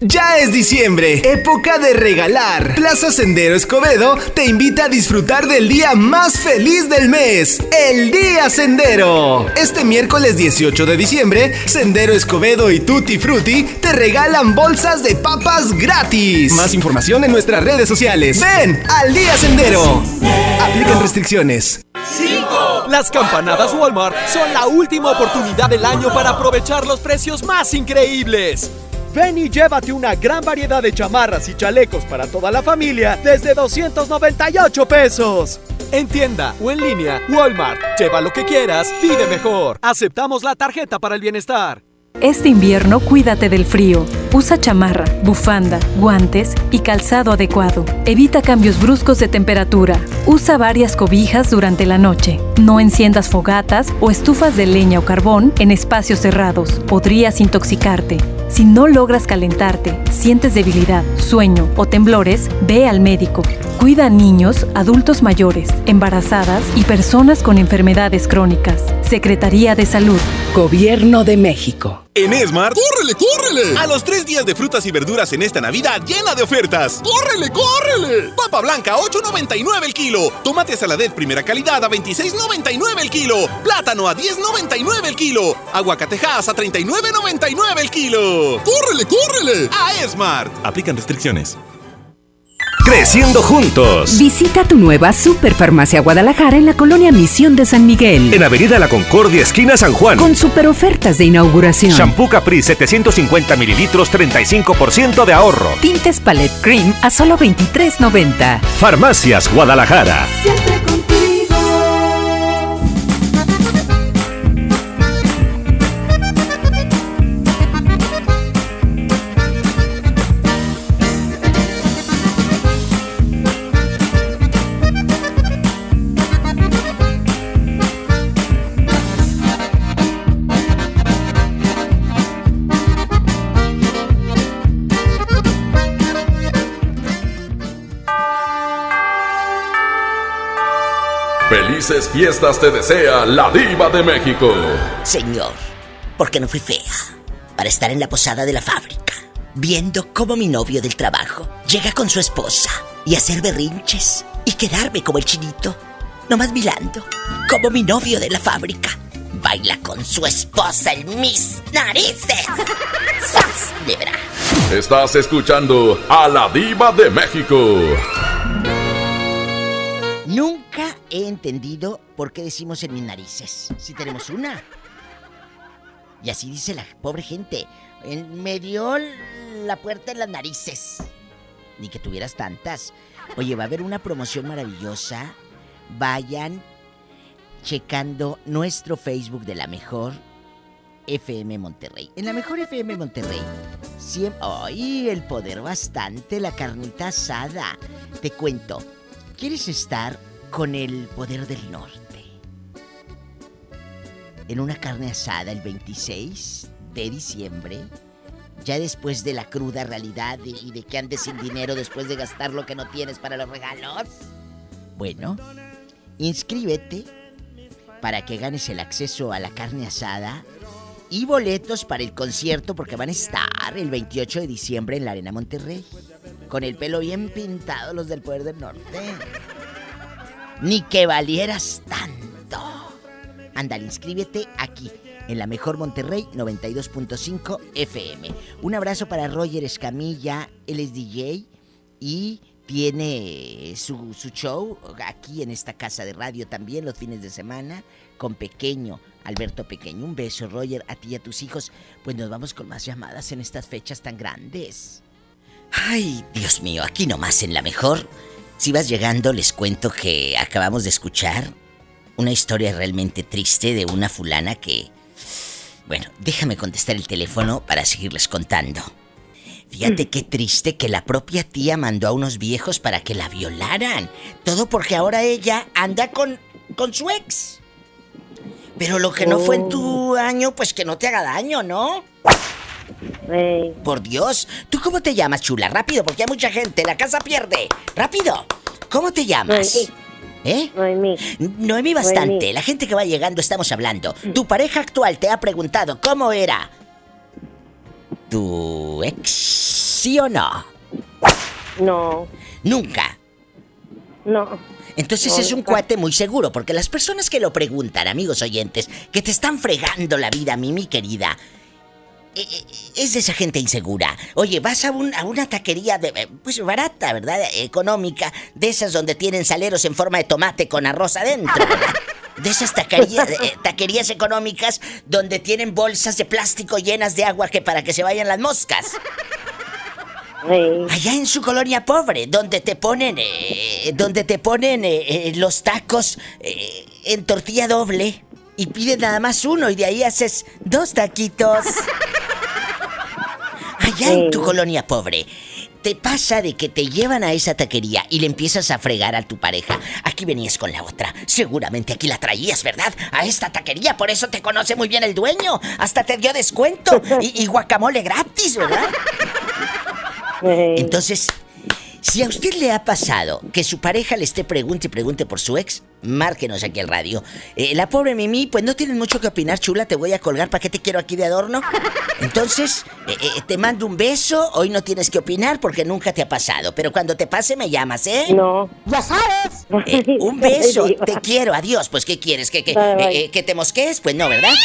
Ya es diciembre, época de regalar. Plaza Sendero Escobedo te invita a disfrutar del día más feliz del mes, el Día Sendero. Este miércoles 18 de diciembre, Sendero Escobedo y Tutti Frutti te regalan bolsas de papas gratis. Más información en nuestras redes sociales. Ven al Día Sendero. Aplican restricciones. 5. Las campanadas Walmart son la última oportunidad del año para aprovechar los precios más increíbles. Ven y llévate una gran variedad de chamarras y chalecos para toda la familia desde 298 pesos. En tienda o en línea, Walmart. Lleva lo que quieras, vive mejor. Aceptamos la tarjeta para el bienestar. Este invierno cuídate del frío. Usa chamarra, bufanda, guantes y calzado adecuado. Evita cambios bruscos de temperatura. Usa varias cobijas durante la noche. No enciendas fogatas o estufas de leña o carbón en espacios cerrados. Podrías intoxicarte. Si no logras calentarte, sientes debilidad, sueño o temblores, ve al médico. Cuida a niños, adultos mayores, embarazadas y personas con enfermedades crónicas. Secretaría de Salud. Gobierno de México. En Esmart, ¡córrele, córrele! A los tres días de frutas y verduras en esta Navidad llena de ofertas. ¡Córrele, córrele! Papa blanca, 8.99 el kilo. Tomate saladet primera calidad a 26.99 el kilo. Plátano a 10.99 el kilo. Aguacatejas a 39.99 el kilo. ¡Córrele, córrele! A Esmart. Aplican restricciones. Creciendo juntos. Visita tu nueva Superfarmacia Guadalajara en la colonia Misión de San Miguel. En Avenida La Concordia, esquina San Juan. Con super ofertas de inauguración. Shampoo Capri 750 mililitros, 35% de ahorro. Tintes Palette Cream a solo 23.90. Farmacias Guadalajara. Siempre contigo. Felices fiestas te desea la diva de México. Señor, ¿por qué no fui fea? Para estar en la posada de la fábrica, viendo cómo mi novio del trabajo llega con su esposa y hacer berrinches y quedarme como el chinito, nomás mirando como mi novio de la fábrica baila con su esposa en mis narices. ¡Sas! Libra. Estás escuchando a la diva de México. Nunca he entendido por qué decimos en mis narices. Si tenemos una. Y así dice la pobre gente. En- me dio la puerta en las narices. Ni que tuvieras tantas. Oye, va a haber una promoción maravillosa. Vayan checando nuestro Facebook de la mejor FM Monterrey. En la mejor FM Monterrey. Siempre. ¡Ay! El poder bastante, la carnita asada. Te cuento. ¿Quieres estar con el poder del norte? En una carne asada el 26 de diciembre, ya después de la cruda realidad y de que andes sin dinero después de gastar lo que no tienes para los regalos. Bueno, inscríbete para que ganes el acceso a la carne asada y boletos para el concierto porque van a estar el 28 de diciembre en la Arena Monterrey. Con el pelo bien pintado los del Poder del Norte. Ni que valieras tanto. Ándale, inscríbete aquí, en la mejor Monterrey 92.5 FM. Un abrazo para Roger Escamilla, él es DJ y tiene su, su show aquí en esta casa de radio también los fines de semana con Pequeño, Alberto Pequeño. Un beso, Roger, a ti y a tus hijos. Pues nos vamos con más llamadas en estas fechas tan grandes. Ay, Dios mío, aquí nomás en la mejor. Si vas llegando, les cuento que acabamos de escuchar una historia realmente triste de una fulana que... Bueno, déjame contestar el teléfono para seguirles contando. Fíjate qué triste que la propia tía mandó a unos viejos para que la violaran. Todo porque ahora ella anda con, con su ex. Pero lo que no fue en tu año, pues que no te haga daño, ¿no? Por Dios, ¿tú cómo te llamas, chula? Rápido, porque hay mucha gente, la casa pierde. Rápido, ¿cómo te llamas? ¿Eh? Noemí. Noemí bastante, Noemí. la gente que va llegando estamos hablando. Tu pareja actual te ha preguntado cómo era tu ex, ¿sí o no? No. Nunca. No. Entonces No, es un cuate muy seguro, porque las personas que lo preguntan, amigos oyentes, que te están fregando la vida, mi, mi querida, eh, eh, es de esa gente insegura. Oye, vas a, un- a una taquería de, eh, pues barata, ¿verdad? Económica, de esas donde tienen saleros en forma de tomate con arroz adentro. De esas taquerías, eh, taquerías económicas donde tienen bolsas de plástico llenas de agua que para que se vayan las moscas. Allá en su colonia pobre, donde te ponen, eh, donde te ponen eh, eh, los tacos eh, en tortilla doble y piden nada más uno y de ahí haces dos taquitos. Allá en tu colonia pobre, te pasa de que te llevan a esa taquería y le empiezas a fregar a tu pareja. Aquí venías con la otra. Seguramente aquí la traías, ¿verdad? A esta taquería, por eso te conoce muy bien el dueño. Hasta te dio descuento y, y guacamole gratis, ¿verdad? Entonces, si a usted le ha pasado que su pareja le esté pregunte y pregunte por su ex, márquenos aquí al radio. Eh, la pobre Mimi, pues no tienes mucho que opinar, chula, te voy a colgar, ¿para qué te quiero aquí de adorno? Entonces, eh, eh, te mando un beso, hoy no tienes que opinar porque nunca te ha pasado, pero cuando te pase me llamas, ¿eh? No. Ya sabes. un beso, te quiero, adiós. Pues, ¿qué quieres? ¿Que, que, Bye, bye. que te mosquees? Pues no, ¿verdad?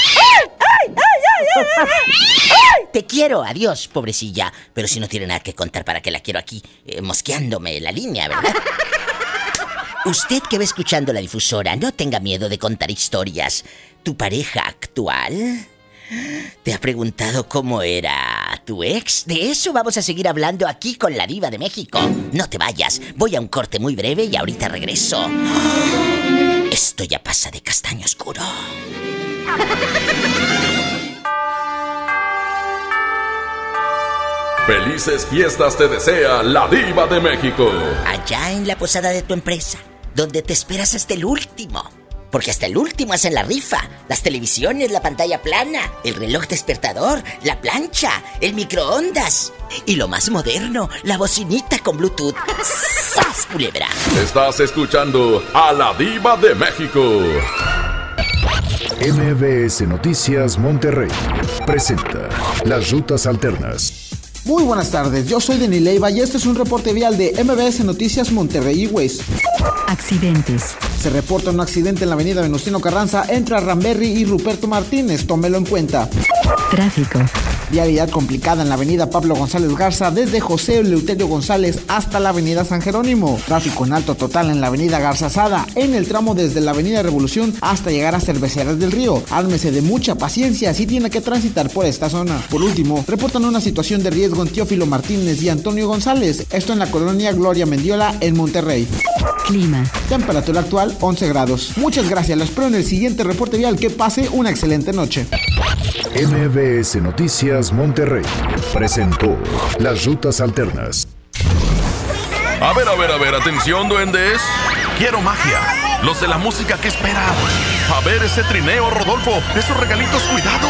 Te quiero, adiós, pobrecilla. Pero si no tiene nada que contar, ¿para qué la quiero aquí eh, mosqueándome la línea, verdad? Usted que va escuchando la difusora, no tenga miedo de contar historias. ¿Tu pareja actual? ¿Te ha preguntado cómo era tu ex? De eso vamos a seguir hablando aquí con la diva de México. No te vayas, voy a un corte muy breve y ahorita regreso. Esto ya pasa de castaño oscuro. Felices fiestas te desea la diva de México. Allá en la posada de tu empresa, donde te esperas hasta el último. Porque hasta el último hacen la rifa. Las televisiones, la pantalla plana, el reloj despertador, la plancha, el microondas. Y lo más moderno, la bocinita con Bluetooth. ¡Sas, culebra! Estás escuchando a la diva de México. MBS Noticias Monterrey presenta Las Rutas Alternas. Muy buenas tardes, yo soy Denis Leiva y este es un reporte vial de MBS Noticias Monterrey Ways. Accidentes. Se reporta un accidente en la avenida Venustiano Carranza entre Ramberry y Ruperto Martínez, tómelo en cuenta. Tráfico. Vialidad complicada en la avenida Pablo González Garza desde José Eleuterio González hasta la avenida San Jerónimo. Tráfico en alto total en la avenida Garza Sada en el tramo desde la avenida Revolución hasta llegar a Cerveceras del Río. Ármese de mucha paciencia si tiene que transitar por esta zona. Por último, reportan una situación de riesgo en Teófilo Martínez y Antonio González. Esto en la colonia Gloria Mendiola en Monterrey. Clima. Temperatura actual 11 grados. Muchas gracias, los espero en el siguiente reporte vial. Que pase una excelente noche. MBS Noticias Monterrey presentó Las Rutas Alternas. A ver, a ver, a ver, atención, duendes. Quiero magia. Los de la música, ¿qué esperan? A ver ese trineo, Rodolfo. Esos regalitos, cuidado.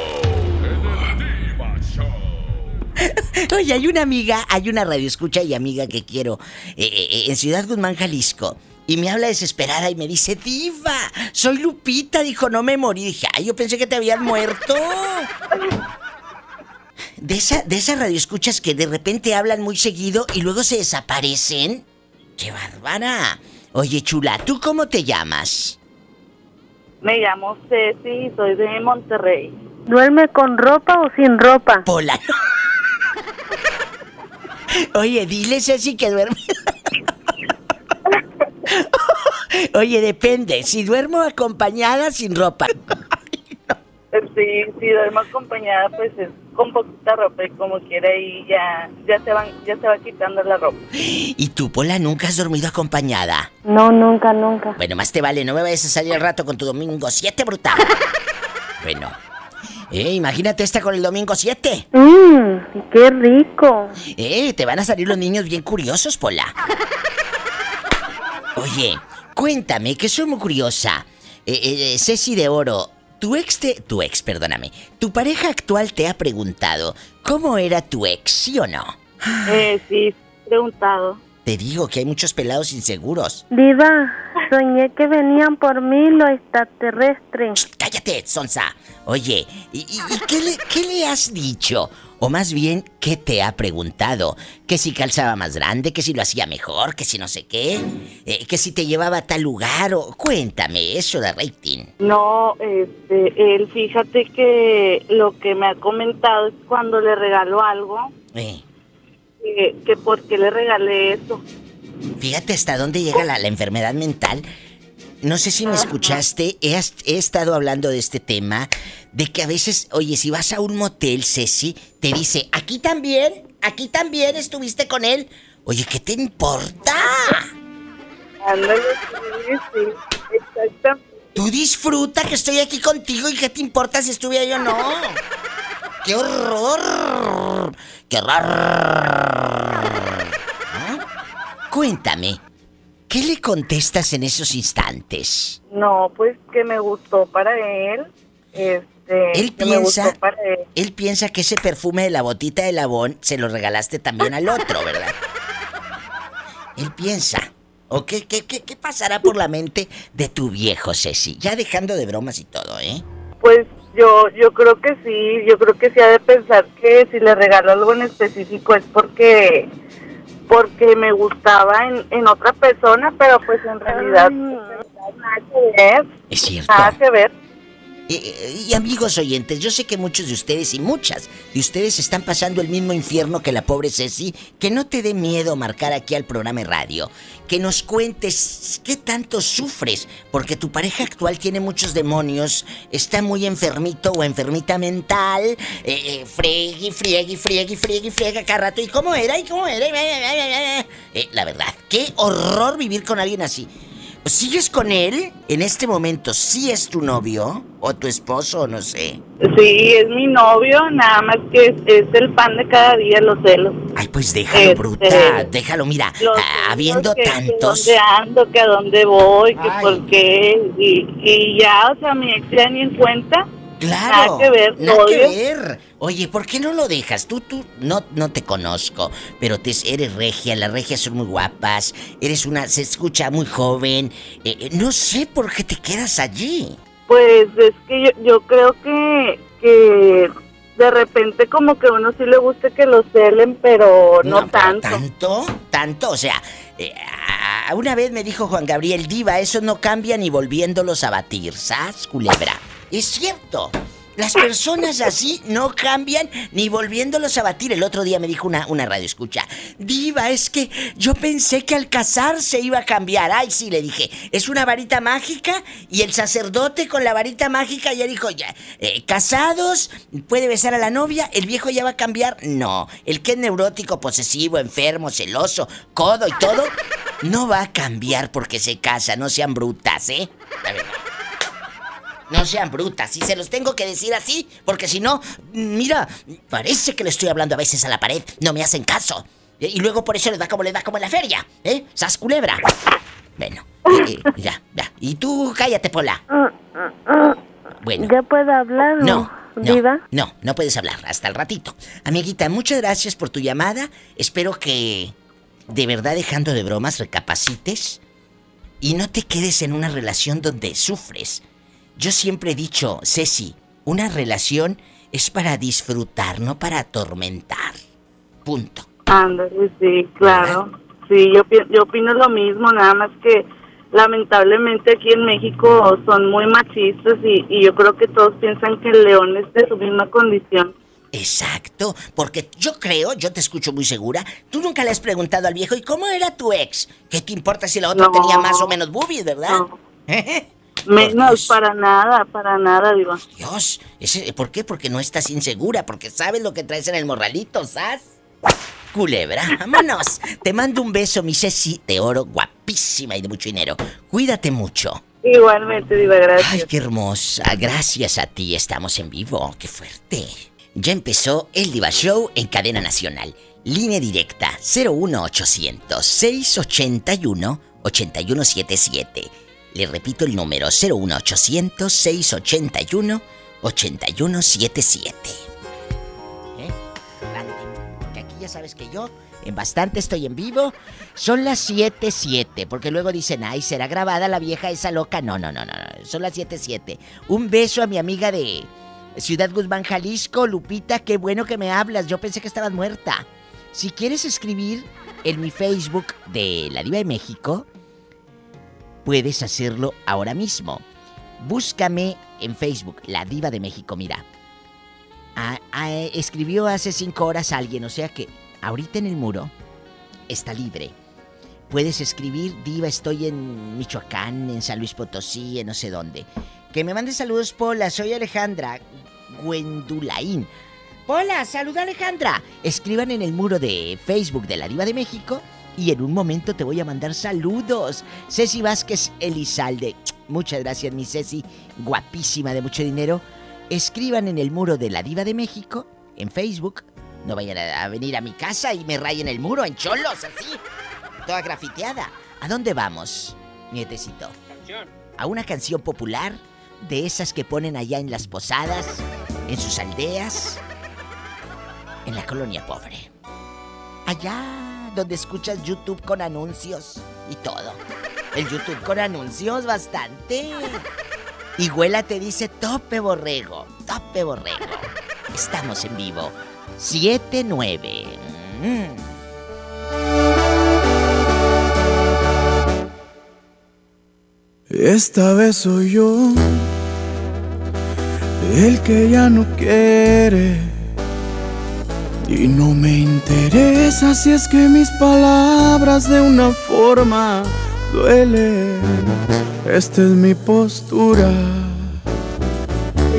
Oye, hay una amiga, hay una radio escucha y amiga que quiero eh, eh, en Ciudad Guzmán, Jalisco. Y me habla desesperada y me dice, Diva, soy Lupita. Dijo, no me morí. Dije, ay, yo pensé que te habían muerto. De esa, de esas radioescuchas que de repente hablan muy seguido y luego se desaparecen. ¡Qué bárbara! Oye, chula, ¿tú cómo te llamas? Me llamo Ceci, soy de Monterrey. ¿Duerme con ropa o sin ropa? Pola. Oye, dile Ceci que duerme. Oye, depende. Si duermo acompañada, sin ropa. Sí, si duermo acompañada, pues es con poquita ropa y como quiera y ya, ya se van, ya se va quitando la ropa. ¿Y tú, Pola, nunca has dormido acompañada? No, nunca, nunca. Bueno, más te vale, no me vayas a salir al rato con tu domingo 7, brutal. bueno. Eh, imagínate esta con el domingo 7. Mmm, qué rico. Eh, te van a salir los niños bien curiosos, Pola. Oye, cuéntame, que soy muy curiosa. Eh, eh, Ceci de Oro, tu ex te... Tu ex, perdóname. Tu pareja actual te ha preguntado cómo era tu ex, ¿sí o no? Eh, sí, preguntado. Te digo que hay muchos pelados inseguros. Diva, soñé que venían por mí los extraterrestres. Cállate, Sonsa. Oye, ¿y, y- y qué, le, qué le has dicho? O más bien, ¿qué te ha preguntado? Que si calzaba más grande, que si lo hacía mejor, que si no sé qué, Eh, que si te llevaba a tal lugar, o cuéntame eso de rating. No, este, él fíjate que lo que me ha comentado es cuando le regaló algo, Eh, que, que por qué le regalé eso. fíjate hasta dónde llega la, la enfermedad mental. No sé si me escuchaste, he, estado hablando de este tema, de que a veces, oye, si vas a un motel, Ceci, te dice, aquí también, aquí también estuviste con él. Oye, ¿qué te importa? Ándale, sí, sí, exactamente. Tú disfruta que estoy aquí contigo y qué te importa si estuve ahí o no. ¡Qué horror! ¡Qué horror! ¿No? Cuéntame, ¿qué le contestas en esos instantes? No, pues que me gustó para él. Este, Él que me piensa, gustó para él. él piensa que ese perfume de la botita de Labón se lo regalaste también al otro, ¿verdad? Él piensa. ¿O qué, qué, qué, qué pasará por la mente de tu viejo, Ceci? Ya dejando de bromas y todo, ¿eh? Pues yo yo creo que sí, yo creo que sí ha de pensar que si le regalo algo en específico es porque porque me gustaba en, en otra persona, pero pues en realidad nada que ver. Es cierto. Nada que ver. Eh, y amigos oyentes, yo sé que muchos de ustedes y muchas de ustedes están pasando el mismo infierno que la pobre Ceci. Que no te dé miedo marcar aquí al programa de radio. Que nos cuentes qué tanto sufres. Porque tu pareja actual tiene muchos demonios. Está muy enfermito o enfermita mental. Eh, eh, friegue, friegue, friegue, friegue, friegue cada rato. ¿Y cómo era? ¿Y cómo era? Eh, la verdad, qué horror vivir con alguien así. ¿Sigues con él en este momento? ¿Sí es tu novio? ¿O tu esposo? No sé. Sí, es mi novio, nada más que es, es el pan de cada día, los celos. Ay, pues déjalo, Este, bruta. Déjalo, mira. Ah, habiendo que, tantos. Que dónde ando, que a dónde voy, que Ay. por qué. Y, y ya, o sea, mi ex ya ni en cuenta. Claro. Nada que ver, Nada que ver. Oye, ¿por qué no lo dejas? Tú, tú, no, no te conozco, pero te, eres regia, las regias son muy guapas, eres una, se escucha muy joven. eh, eh, no sé por qué te quedas allí. Pues es que yo, yo creo que, que de repente como que a uno sí le gusta que lo celen, pero no, tanto. ¿Tanto? ¿Tanto? O sea, eh, una vez me dijo Juan Gabriel Diva, eso no cambia ni volviéndolos a batir, ¿sas, culebra? Es cierto. Las personas así no cambian ni volviéndolos a batir. El otro día me dijo una, una radio escucha. Diva, es que yo pensé que al casarse iba a cambiar. Ay, sí, le dije. Es una varita mágica y el sacerdote con la varita mágica ya dijo, ya, eh, casados, puede besar a la novia, el viejo ya va a cambiar. No, el que es neurótico, posesivo, enfermo, celoso, codo y todo, no va a cambiar porque se casa. No sean brutas, ¿eh? No sean brutas, y se los tengo que decir así, porque si no, mira, parece que le estoy hablando a veces a la pared, no me hacen caso. Y luego por eso les da como les da como en la feria, ¿eh? ¡Sas culebra! Bueno, eh, eh, ya, ya. Y tú cállate, Pola. Bueno. ¿Ya puedo hablar, No, no, Diva? no, no puedes hablar, hasta el ratito. Amiguita, muchas gracias por tu llamada. Espero que, de verdad, dejando de bromas, recapacites y no te quedes en una relación donde sufres. Yo siempre he dicho, Ceci, una relación es para disfrutar, no para atormentar. Punto. Ándale, sí, claro. Sí, yo, yo opino lo mismo, nada más que lamentablemente aquí en México son muy machistas y, y yo creo que todos piensan que el león es de su misma condición. Exacto, porque yo creo, yo te escucho muy segura, tú nunca le has preguntado al viejo, ¿y cómo era tu ex? ¿Qué te importa si la otra No. tenía más o menos boobies, verdad? Menos, para nada, para nada, digo. Dios, ese, ¿por qué? Porque no estás insegura, porque sabes lo que traes en el morralito, ¿sabes? Culebra, vámonos. Te mando un beso, mi Ceci de oro, guapísima y de mucho dinero. Cuídate mucho. Igualmente, Diva, gracias. Ay, qué hermosa. Gracias a ti estamos en vivo. Qué fuerte. Ya empezó el Diva Show en cadena nacional. Línea directa 01800 681 8177. Le repito el número 01800 681 8177. ¿Eh? Adelante, Que aquí ya sabes que yo en bastante estoy en vivo. Son las 7:07, porque luego dicen, "Ay, será grabada la vieja esa loca." No, no, no, no, no. Son las 7:07. Un beso a mi amiga de Ciudad Guzmán, Jalisco, Lupita, qué bueno que me hablas. Yo pensé que estabas muerta. Si quieres escribir en mi Facebook de La Diva de México, puedes hacerlo ahora mismo. Búscame en Facebook, La Diva de México, mira. Escribió hace cinco horas alguien, o sea que ahorita en el muro está libre. Puedes escribir, Diva, estoy en Michoacán, en San Luis Potosí, en no sé dónde. Que me mande saludos, Pola, soy Alejandra Gwendulaín. Pola, saluda Alejandra. Escriban en el muro de Facebook de la Diva de México y en un momento te voy a mandar saludos. Ceci Vázquez Elizalde. Muchas gracias, mi Ceci, guapísima de mucho dinero. Escriban en el muro de la Diva de México, en Facebook. No vayan a venir a mi casa y me rayen el muro en cholos, así. Toda grafiteada. ¿A dónde vamos, nietecito? a una canción popular de esas que ponen allá en las posadas, en sus aldeas, en la colonia pobre. Allá donde escuchas YouTube con anuncios y todo. El YouTube con anuncios bastante. Y Huela te dice tope borrego, tope borrego. Estamos en vivo. 7-9. Esta vez soy yo el que ya no quiere. Y no me interesa si es que mis palabras de una forma duelen. Esta es mi postura.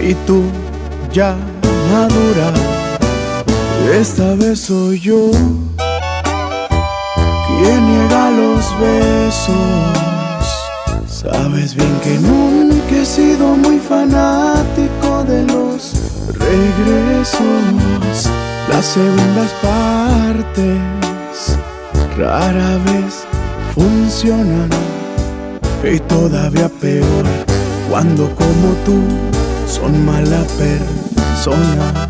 Y tú ya madura. Esta vez soy yo quien niega los besos. Sabes bien que nunca he sido muy fanático de los regresos. Las segundas partes rara vez funcionan. Y todavía peor cuando como tú son mala persona.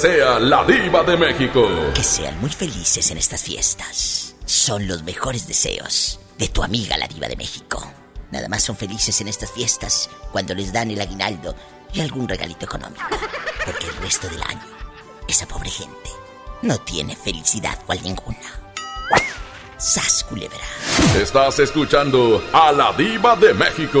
Desea la diva de México. Que sean muy felices en estas fiestas. Son los mejores deseos de tu amiga la diva de México. Nada más son felices en estas fiestas cuando les dan el aguinaldo y algún regalito económico. Porque el resto del año, esa pobre gente no tiene felicidad cual ninguna. ¡Sas, culebra! Estás escuchando a la diva de México.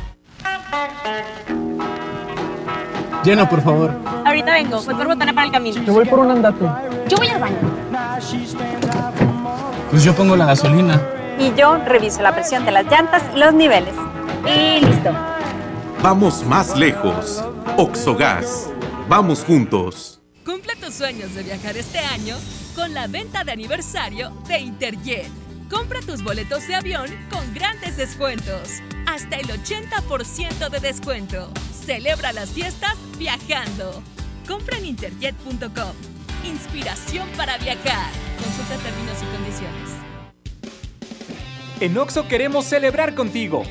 Llena, por favor. Ahorita vengo, voy por botana para el camino. Yo voy por un andate. Yo voy al baño. Pues yo pongo la gasolina. Y yo reviso la presión de las llantas y los niveles. Y listo. Vamos más lejos. Oxogas. Vamos juntos. Cumple tus sueños de viajar este año con la venta de aniversario de Interjet. Compra tus boletos de avión con grandes descuentos. Hasta el 80% de descuento. Celebra las fiestas viajando. Compra en interjet.com. Inspiración para viajar. Consulta términos y condiciones. En Oxo queremos celebrar contigo.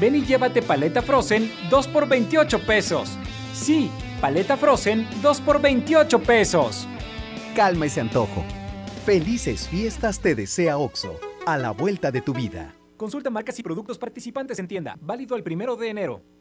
Ven y llévate paleta Frozen 2 por 28 pesos. Sí, paleta Frozen 2 por 28 pesos. Calma ese antojo. Felices fiestas te desea Oxo, a la vuelta de tu vida. Consulta marcas y productos participantes en tienda. Válido el primero de enero.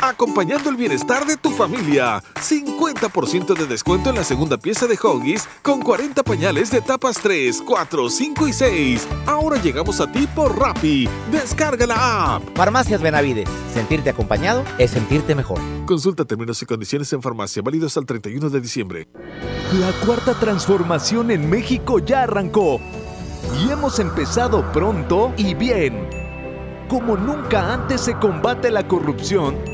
Acompañando el bienestar de tu familia. 50% de descuento en la segunda pieza de Hoggies con 40 pañales de tapas 3, 4, 5 y 6. Ahora llegamos a ti por Rappi. Descarga la app. Farmacias Benavides. Sentirte acompañado es sentirte mejor. Consulta términos y condiciones en farmacia válidos al 31 de diciembre. La cuarta transformación en México ya arrancó. Y hemos empezado pronto y bien. Como nunca antes se combate la corrupción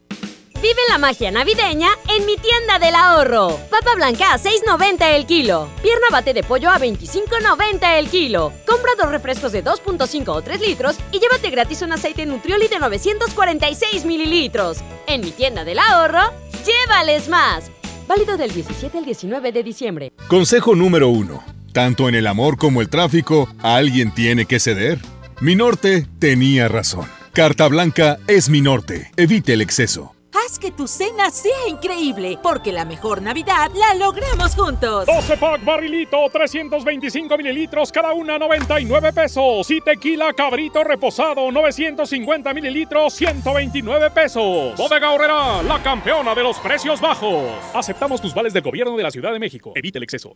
Vive la magia navideña en mi tienda del ahorro. Papa blanca a 6.90 el kilo. Pierna bate de pollo a 25.90 el kilo. Compra dos refrescos de 2.5 o 3 litros y llévate gratis un aceite Nutrioli de 946 mililitros. En mi tienda del ahorro, llévales más. Válido del 17 al 19 de diciembre. Consejo número 1. Tanto en el amor como el tráfico, alguien tiene que ceder. Mi norte tenía razón. Carta blanca es mi norte. Evite el exceso. Haz que tu cena sea increíble, porque la mejor Navidad la logramos juntos. 12 pack barrilito, 325 mililitros, cada una 99 pesos. Y tequila cabrito reposado, 950 mililitros, 129 pesos. Bodega Horrera, la campeona de los precios bajos. Aceptamos tus vales del gobierno de la Ciudad de México. Evite el exceso.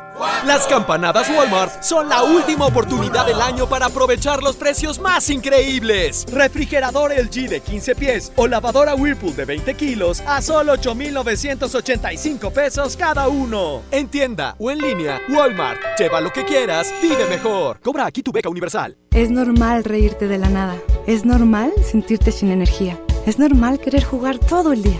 Las campanadas Walmart son la última oportunidad del año para aprovechar los precios más increíbles. Refrigerador LG de 15 pies o lavadora Whirlpool de 20 kilos a solo 8,985 pesos cada uno. En tienda o en línea, Walmart. Lleva lo que quieras, vive mejor. Cobra aquí tu beca universal. Es normal reírte de la nada. Es normal sentirte sin energía. Es normal querer jugar todo el día.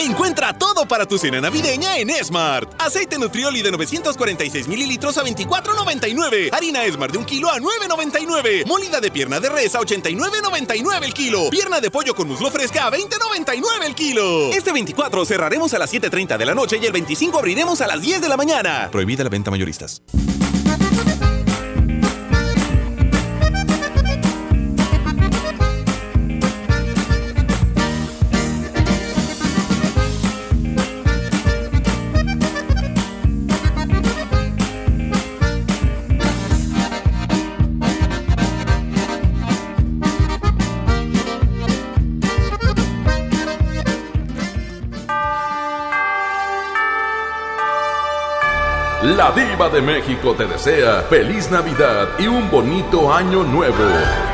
Encuentra todo para tu cena navideña en Smart. Aceite Nutrioli de 946 mililitros a 24.99. Harina Smart de un kilo a 9.99. Molida de pierna de res a 89.99 el kilo. Pierna de pollo con muslo fresca a 20.99 el kilo. Este 24 cerraremos a las 7.30 de la noche y el 25 abriremos a las 10 de la mañana. Prohibida la venta mayoristas. La diva de México te desea feliz Navidad y un bonito año nuevo.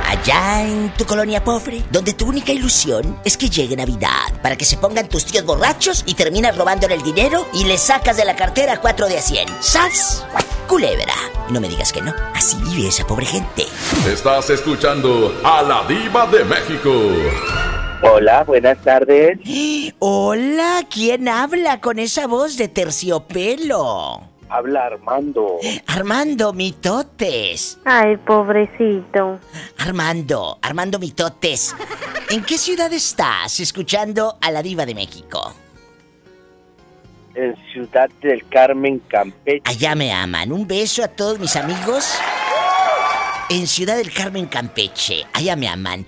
Allá en tu colonia pobre, donde tu única ilusión es que llegue Navidad, para que se pongan tus tíos borrachos y terminas robándole el dinero y le sacas de la cartera cuatro de a 100. ¡Sas! Culebra. No me digas que no, así vive esa pobre gente. Estás escuchando a la diva de México. Hola, buenas tardes. Hola, ¿quién habla con esa voz de terciopelo? Habla Armando. Armando Mitotes. Ay, pobrecito. Armando, Armando Mitotes. ¿En qué ciudad estás escuchando a la diva de México? En Ciudad del Carmen, Campeche. Allá me aman. Un beso a todos mis amigos. En Ciudad del Carmen, Campeche. Allá me aman.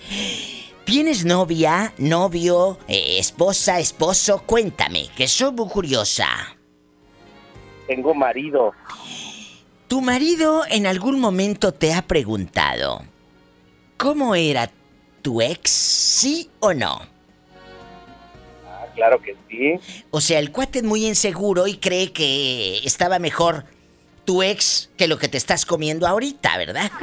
¿Tienes novia, novio, eh, esposa, esposo? Cuéntame, que soy muy curiosa. Tengo marido. ¿Tu marido en algún momento te ha preguntado cómo era tu ex, sí o no? Ah, claro que sí. O sea, el cuate es muy inseguro y cree que estaba mejor tu ex que lo que te estás comiendo ahorita, ¿verdad?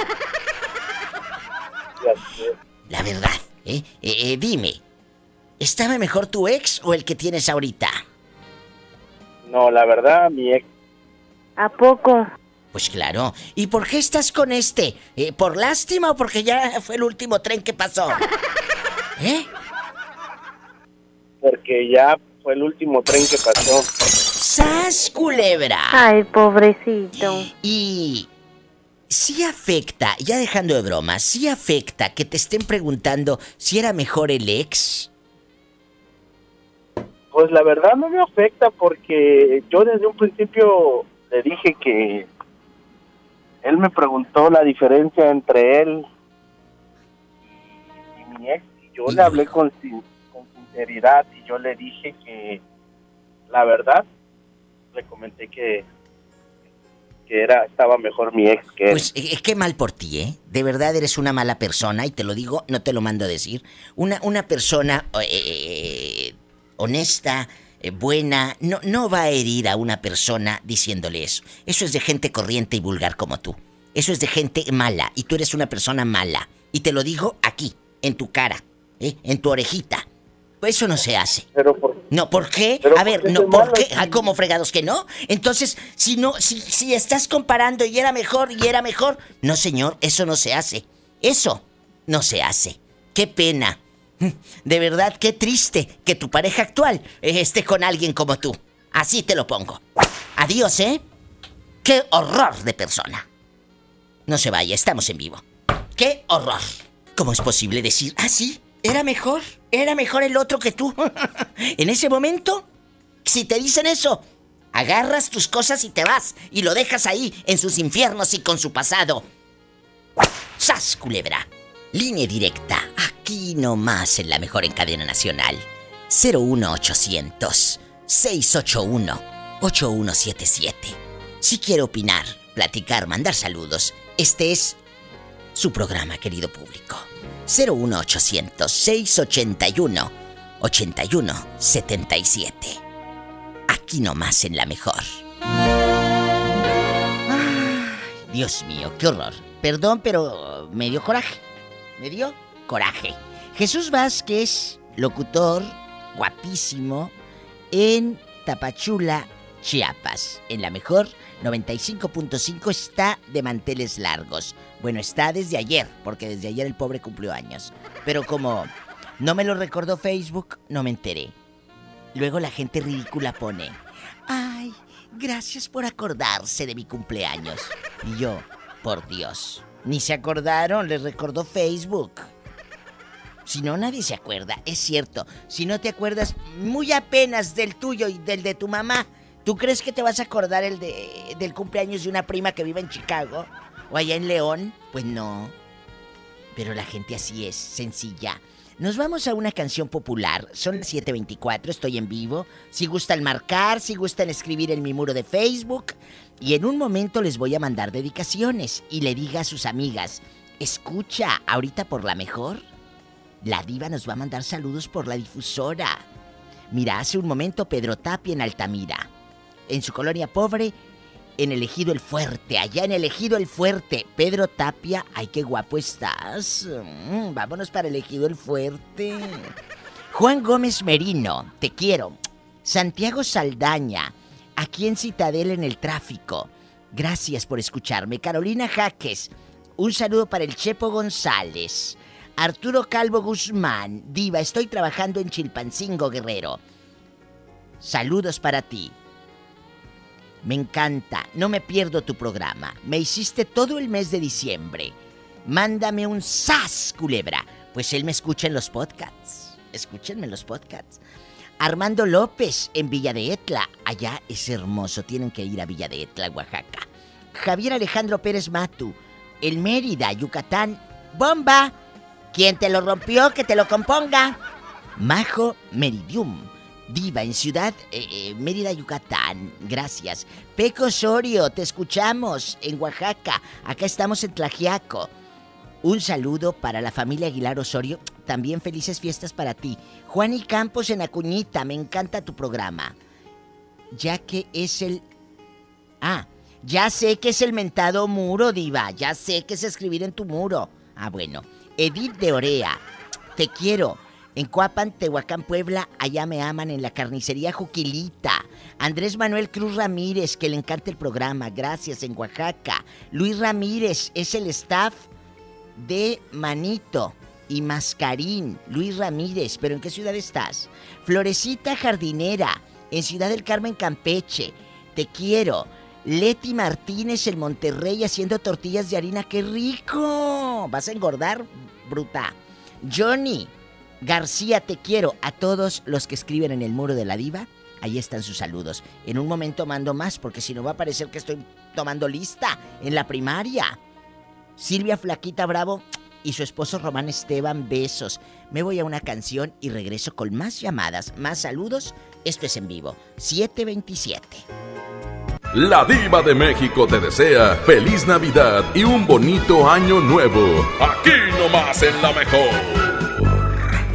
La verdad, ¿eh? Eh, eh, dime, ¿estaba mejor tu ex o el que tienes ahorita? No, la verdad, mi ex. ¿A poco? Pues claro. ¿Y por qué estás con este? Eh, ¿Por lástima o porque ya fue el último tren que pasó? ¿Eh? Porque ya fue el último tren que pasó. ¡Sas, culebra! Ay, pobrecito. Y sí afecta, ya dejando de bromas, sí afecta que te estén preguntando si era mejor el ex. Pues la verdad no me afecta porque yo desde un principio le dije que él me preguntó la diferencia entre él y mi ex y yo le hablé con, con sinceridad y yo le dije que la verdad le comenté que que era estaba mejor mi ex que él. Pues eh, qué mal por ti, ¿eh? De verdad eres una mala persona y te lo digo, no te lo mando a decir. Una, una persona eh, honesta, eh, buena, no, no va a herir a una persona diciéndole eso. Eso es de gente corriente y vulgar como tú. Eso es de gente mala y tú eres una persona mala. Y te lo digo aquí, en tu cara, ¿eh? en tu orejita. Eso no se hace. Pero por, No, ¿por qué? Pero A ¿por ver, qué no, ¿por qué? Ah, ¿cómo fregados que no? Entonces, si no, si, si estás comparando y era mejor y era mejor, no señor, eso no se hace. Eso no se hace. Qué pena. De verdad, qué triste que tu pareja actual esté con alguien como tú. Así te lo pongo. Adiós, ¿eh? Qué horror de persona. No se vaya, estamos en vivo. ¡Qué horror! ¿Cómo es posible decir, ah, sí, era mejor, era mejor el otro que tú? en ese momento, si te dicen eso, agarras tus cosas y te vas y lo dejas ahí en sus infiernos y con su pasado. ¡Sas, culebra! Línea directa, aquí nomás en la mejor en cadena nacional. 01800 681 8177. Si quiere opinar, platicar, mandar saludos, este es su programa, querido público. 01800 681 8177. Aquí nomás en la mejor. Dios mío, qué horror. Perdón, pero me dio coraje. Me dio coraje. Jesús Vázquez, locutor, guapísimo, en Tapachula, Chiapas. En la mejor 95.5 está de manteles largos. Bueno, está desde ayer, porque desde ayer el pobre cumplió años. Pero como no me lo recordó Facebook, no me enteré. Luego la gente ridícula pone, ay, gracias por acordarse de mi cumpleaños. Y yo, por Dios, ni se acordaron, les recordó Facebook. Si no, nadie se acuerda, es cierto. Si no te acuerdas muy apenas del tuyo y del de tu mamá, ¿tú crees que te vas a acordar el de, del cumpleaños de una prima que vive en Chicago? ¿O allá en León? Pues no. Pero la gente así es, sencilla. Nos vamos a una canción popular. Son las 7:24, estoy en vivo. Si gustan marcar, si gustan escribir en mi muro de Facebook. Y en un momento les voy a mandar dedicaciones y le diga a sus amigas, escucha, ahorita por la mejor. La diva nos va a mandar saludos por la difusora. Mira, hace un momento Pedro Tapia en Altamira. En su colonia pobre, en el Ejido El Fuerte, allá en el Ejido El Fuerte. Pedro Tapia, ay, qué guapo estás. Mm, vámonos para el Ejido El Fuerte. Juan Gómez Merino, te quiero. Santiago Saldaña, aquí en Citadel en el tráfico. Gracias por escucharme. Carolina Jaques, un saludo para el Chepo González. Arturo Calvo Guzmán, Diva, estoy trabajando en Chilpancingo Guerrero. Saludos para ti. Me encanta, no me pierdo tu programa. Me hiciste todo el mes de diciembre. Mándame un sas, culebra. Pues él me escucha en los podcasts. Escúchenme en los podcasts. Armando López en Villa de Etla. Allá es hermoso, tienen que ir a Villa de Etla, Oaxaca. Javier Alejandro Pérez Matu, en Mérida, Yucatán. ¡Bomba! ¿Quién te lo rompió? Que te lo componga. Majo Meridium. Diva en Ciudad eh, eh, Mérida, Yucatán. Gracias. Peco Osorio, te escuchamos en Oaxaca. Acá estamos en Tlajiaco. Un saludo para la familia Aguilar Osorio. También felices fiestas para ti. Juan y Campos en Acuñita, me encanta tu programa. Ya que es el. Ah, ya sé que es el mentado muro, Diva. Ya sé que es escribir en tu muro. Ah, bueno. Edith de Orea, te quiero. En Coapan, Tehuacán, Puebla, allá me aman en la carnicería Juquilita. Andrés Manuel Cruz Ramírez, que le encanta el programa, gracias, en Oaxaca. Luis Ramírez es el staff de Manito y Mascarín. Luis Ramírez, ¿pero en qué ciudad estás? Florecita Jardinera, en Ciudad del Carmen, Campeche. Te quiero. Leti Martínez en Monterrey haciendo tortillas de harina. ¡Qué rico! ¿Vas a engordar, bruta? Johnny García, te quiero. A todos los que escriben en el muro de la diva, ahí están sus saludos. En un momento mando más porque si no va a parecer que estoy tomando lista en la primaria. Silvia Flaquita Bravo y su esposo Román Esteban, besos. Me voy a una canción y regreso con más llamadas, más saludos. Esto es en vivo. 727. La diva de México te desea feliz Navidad y un bonito año nuevo. Aquí nomás en la mejor.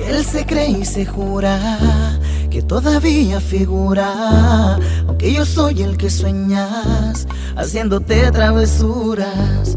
Él se cree y se jura que todavía figura, aunque yo soy el que sueñas, haciéndote travesuras.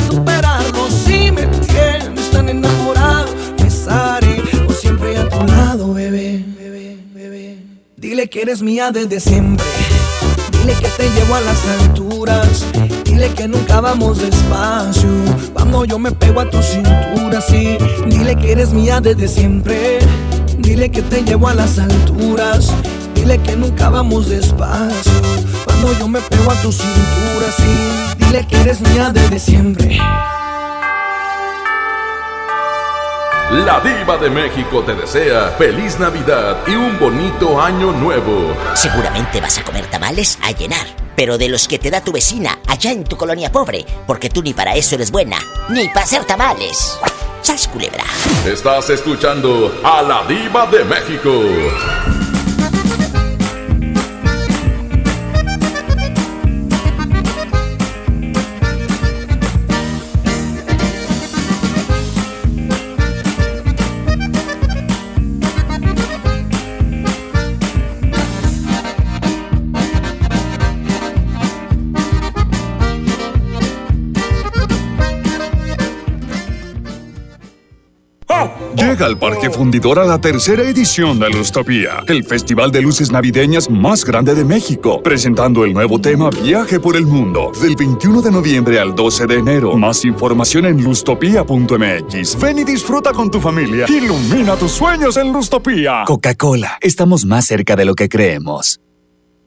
superarlo. Si me tienes tan enamorado, por siempre a tu lado, bebé. Dile que eres mía desde siempre. Dile que te llevo a las alturas. Dile que nunca vamos despacio. Cuando yo me pego a tu cintura, sí. Dile que eres mía desde siempre. Dile que te llevo a las alturas. Dile que nunca vamos despacio. Cuando yo me pego a tu cintura, sí. Dile que eres mía desde siempre. La diva de México te desea feliz Navidad y un bonito año nuevo. Seguramente vas a comer tamales a llenar, pero de los que te da tu vecina allá en tu colonia pobre, porque tú ni para eso eres buena, ni para hacer tamales. ¡Sas culebra! Estás escuchando a la diva de México. Al Parque Fundidor a la tercera edición de Lustopía, el festival de luces navideñas más grande de México, presentando el nuevo tema Viaje por el Mundo, del 21 de noviembre al 12 de enero. Más información en lustopía.mx. Ven y disfruta con tu familia. Ilumina tus sueños en Lustopía. Coca-Cola, estamos más cerca de lo que creemos.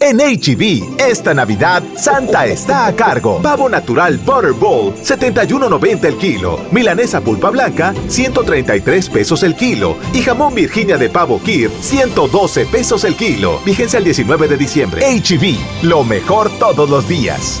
En HB, esta Navidad, Santa está a cargo. Pavo natural Butterball, 71.90 el kilo. Milanesa pulpa blanca, 133 pesos el kilo. Y jamón Virginia de pavo Kir, 112 pesos el kilo. Vigencia el 19 de diciembre. HB, lo mejor todos los días.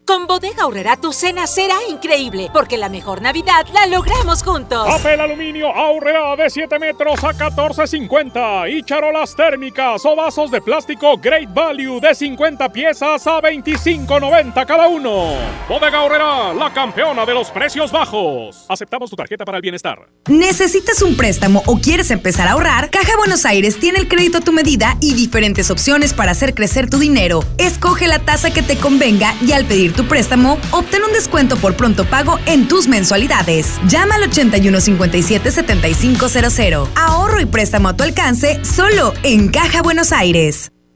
Con Bodega Aurrera tu cena será increíble, porque la mejor Navidad la logramos juntos. Papel aluminio Aurrera de 7 metros a 14.50 y charolas térmicas o vasos de plástico Great Value de 50 piezas a 25.90 cada uno. Bodega Aurrera, la campeona de los precios bajos. Aceptamos tu tarjeta para el bienestar. ¿Necesitas un préstamo o quieres empezar a ahorrar? Caja Buenos Aires tiene el crédito a tu medida y diferentes opciones para hacer crecer tu dinero. Escoge la tasa que te convenga y al pedir tu préstamo, obtén un descuento por pronto pago en tus mensualidades. Llama al 8157-7500. Ahorro y préstamo a tu alcance solo en Caja Buenos Aires.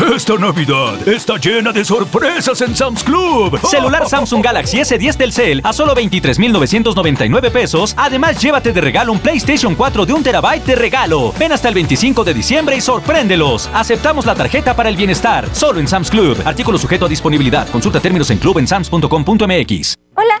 Esta Navidad está llena de sorpresas en Sam's Club. Celular Samsung Galaxy S10 Telcel a solo 23,999 pesos. Además, llévate de regalo un PlayStation 4 de un terabyte de regalo. Ven hasta el 25 de diciembre y sorpréndelos. Aceptamos la tarjeta para el bienestar. Solo en Sam's Club. Artículo sujeto a disponibilidad. Consulta términos en clubensams.com.mx. Hola.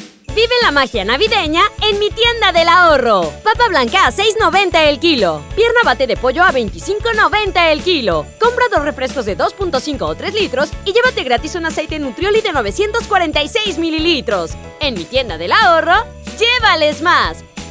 Vive la magia navideña en mi tienda del ahorro. Papa blanca a 6.90 el kilo. Pierna bate de pollo a 25.90 el kilo. Compra dos refrescos de 2.5 o 3 litros y llévate gratis un aceite Nutrioli de 946 mililitros. En mi tienda del ahorro, llévales más.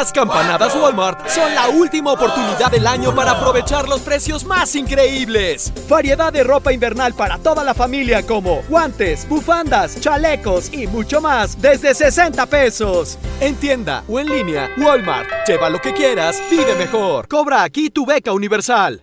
Las campanadas Walmart son la última oportunidad del año para aprovechar los precios más increíbles. Variedad de ropa invernal para toda la familia como guantes, bufandas, chalecos y mucho más desde 60 pesos. En tienda o en línea, Walmart. Lleva lo que quieras, vive mejor. Cobra aquí tu beca universal.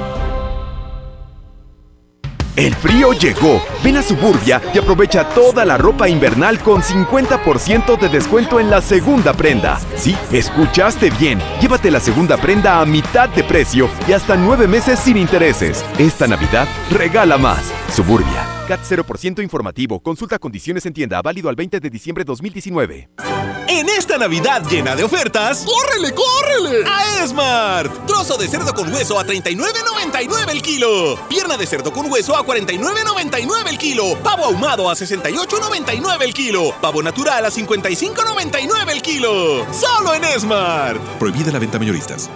El frío llegó. Ven a Suburbia y aprovecha toda la ropa invernal con 50% de descuento en la segunda prenda. Sí, escuchaste bien. Llévate la segunda prenda a mitad de precio y hasta nueve meses sin intereses. Esta Navidad regala más. Suburbia. CAT 0% informativo. Consulta condiciones en tienda. Válido al 20 de diciembre 2019. En esta Navidad llena de ofertas, ¡córrele, córrele! A Esmart. Trozo de cerdo con hueso a 39.99 el kilo. Pierna de cerdo con hueso a 49.99 el kilo. Pavo ahumado a 68.99 el kilo. Pavo natural a 55.99 el kilo. Solo en Esmart. Prohibida la venta mayoristas.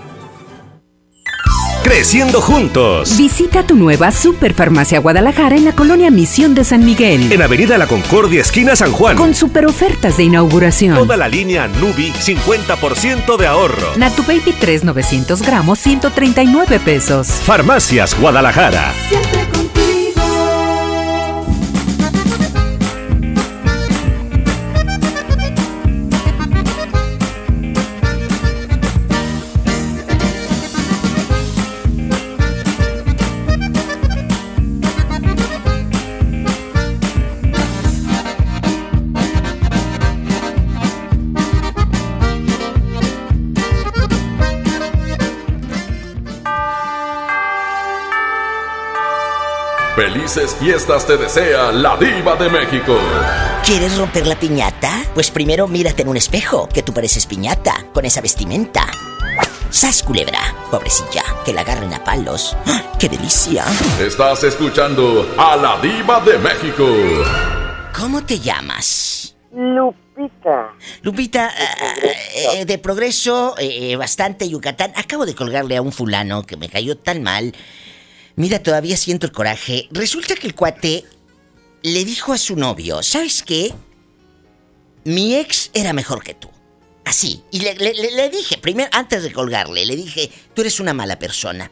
Creciendo juntos. Visita tu nueva Superfarmacia Guadalajara en la colonia Misión de San Miguel. En Avenida La Concordia, esquina San Juan. Con super ofertas de inauguración. Toda la línea Nubi, 50% de ahorro. Natu Baby 3 900 gramos, 139 pesos. Farmacias Guadalajara. Felices fiestas te desea la diva de México. ¿Quieres romper la piñata? Pues primero mírate en un espejo, que tú pareces piñata, con esa vestimenta. ¡Sas, culebra! Pobrecilla, que la agarren a palos. ¡Ah, ¡Qué delicia! Estás escuchando a la diva de México. ¿Cómo te llamas? Lupita. Lupita, eh, eh, de progreso, eh, bastante Yucatán. Acabo de colgarle a un fulano que me cayó tan mal. Mira, todavía siento el coraje. Resulta que el cuate le dijo a su novio, ¿sabes qué? Mi ex era mejor que tú. Así. Y le, dije, primero, antes de colgarle, le dije, tú eres una mala persona.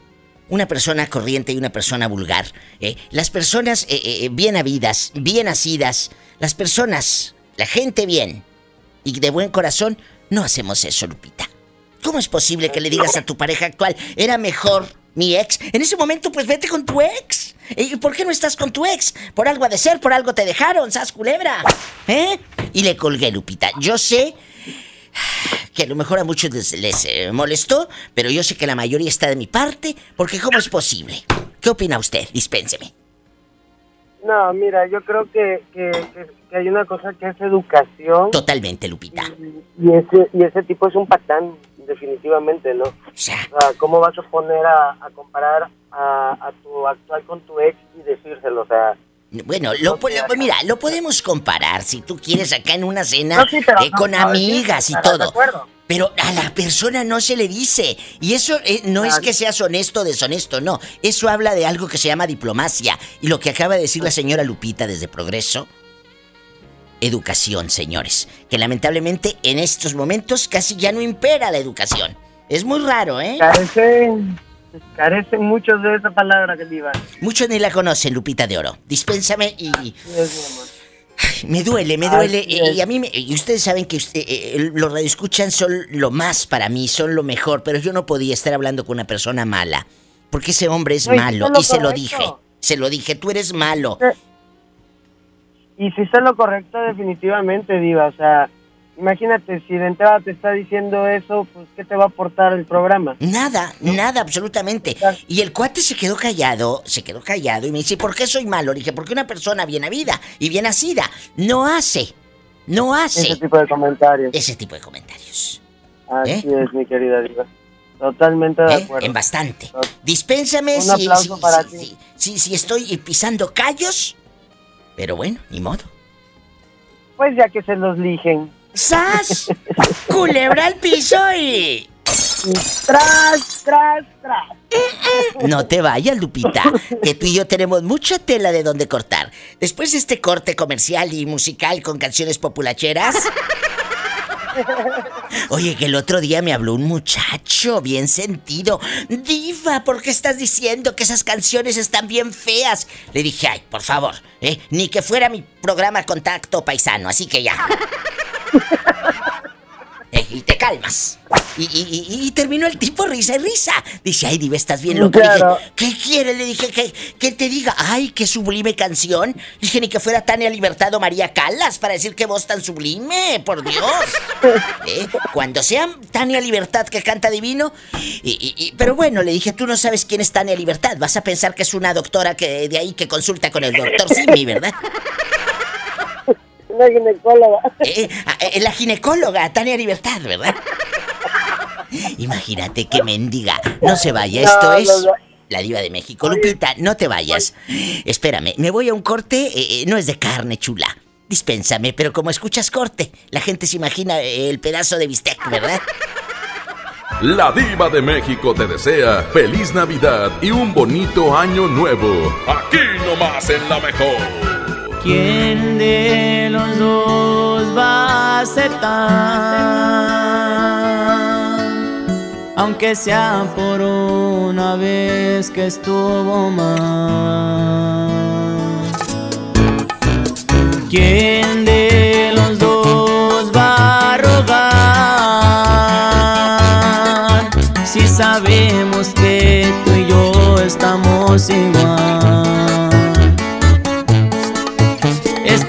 Una persona corriente y una persona vulgar. ¿eh? Las personas eh, eh, bien habidas, bien nacidas, las personas, la gente bien y de buen corazón, no hacemos eso, Lupita. ¿Cómo es posible que le digas a tu pareja actual, era mejor mi ex? En ese momento, pues vete con tu ex. ¿Y por qué no estás con tu ex? Por algo ha de ser, por algo te dejaron, sas culebra. ¿Eh? Y le colgué, Lupita. Yo sé que a lo mejor a muchos les, les, eh, molestó, pero yo sé que la mayoría está de mi parte, porque ¿cómo es posible? ¿Qué opina usted? Dispénseme. No, mira, yo creo que, que, que- que hay una cosa que es educación. Totalmente, Lupita. Y ese, y ese tipo es un patán, definitivamente, ¿no? O sea, ¿cómo vas a poner a, a comparar a, a tu actual con tu ex y decírselo? O sea, Bueno, lo, lo- mira, lo podemos comparar si tú quieres acá en una cena No, sí, pero eh, con no, sí, amigas y de todo. acuerdo. Pero a la persona no se le dice. Y eso eh, no es que seas honesto o deshonesto, no. Eso habla de algo que se llama diplomacia. Y lo que acaba de decir la señora Lupita desde Progreso. Educación, señores. Que lamentablemente en estos momentos casi ya no impera la educación. Es muy raro, ¿eh? Carecen, carecen muchos de esa palabra que diva. Muchos ni la conocen, Lupita de Oro. Dispénsame y... Dios. Ay, Me duele, me duele. Y, a mí, me- y ustedes saben que usted- eh, eh, los radioescuchan son lo más para mí, son lo mejor, pero yo no podía estar hablando con una persona mala. Porque ese hombre es No, malo, y se lo dije. Se lo dije, tú eres malo. Y si está lo correcto, definitivamente, Diva. O sea, imagínate, si de entrada te está diciendo eso, pues, ¿qué te va a aportar el programa? Nada, nada, absolutamente. Y el cuate se quedó callado, se quedó callado y me dice, ¿por qué soy malo? Le dije, porque una persona bien habida y bien nacida no hace, no hace Ese tipo de comentarios. ese tipo de comentarios. Así es, mi querida Diva. Totalmente de ¿eh? acuerdo. En bastante. Dispénsame Un si, aplauso si- para si- ti. si- si estoy pisando callos, pero bueno, ni modo. Pues ya que se los ligen. ¡Sas! Culebra al piso y... Tras, tras, tras. No te vayas, Lupita, que tú y yo tenemos mucha tela de donde cortar. Después de este corte comercial y musical con canciones populacheras... Oye, que el otro día me habló un muchacho bien sentido. Diva, ¿por qué estás diciendo que esas canciones están bien feas? Le dije, ay, por favor, ¿eh? ni que fuera mi programa Contacto Paisano, así que ya. Y te calmas. Y, y- y- y terminó el tipo risa y risa. Dice, ay, Diva, estás bien loca. Le Claro. dije, ¿qué quiere? Le dije, que, que te diga, ay, qué sublime canción. Dije, ni que fuera Tania Libertad o María Calas para decir qué voz tan sublime, por Dios. ¿Eh? Cuando sea Tania Libertad que canta divino. y- pero bueno, le dije, tú no sabes quién es Tania Libertad. Vas a pensar que es una doctora que de ahí que consulta con el doctor Simi, ¿verdad? Una ginecóloga. Eh, eh, la ginecóloga, Tania Libertad, ¿verdad? Imagínate qué mendiga. No se vaya, No, esto no, es no. la diva de México. Lupita, no te vayas. Espérame, me voy a un corte, eh, eh, no es de carne chula. Dispénsame, pero como escuchas corte, la gente se imagina eh, el pedazo de bistec, ¿verdad? La diva de México te desea feliz Navidad y un bonito año nuevo. Aquí nomás en la mejor. ¿Quién de los dos va a aceptar? Aunque sea por una vez que estuvo mal. ¿Quién de los dos va a rogar? Si sabemos que tú y yo estamos igual.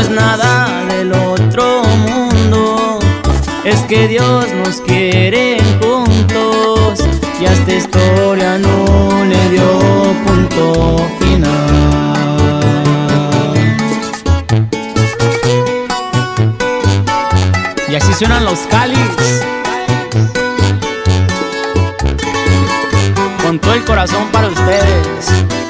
No es nada del otro mundo, es que Dios nos quiere juntos y a esta historia no le dio punto final. Y así suenan los cáliz. Con todo el corazón para ustedes.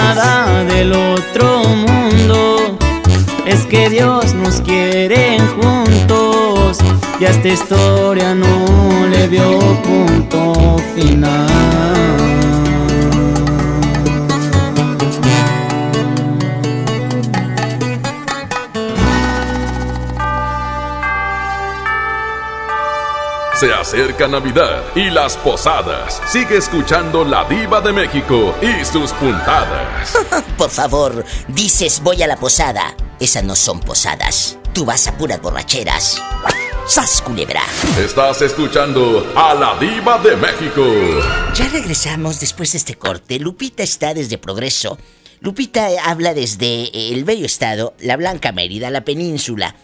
nada del otro mundo. Es que Dios nos quiere juntos y a esta historia no le vio punto final. Se acerca Navidad y las posadas. Sigue escuchando La Diva de México y sus puntadas. Por favor, dices voy a la posada. Esas no son posadas. Tú vas a puras borracheras. ¡Sas, culebra! Estás escuchando a La Diva de México. Ya regresamos después de este corte. Lupita está desde Progreso. Lupita habla desde el bello estado, la Blanca Mérida, la península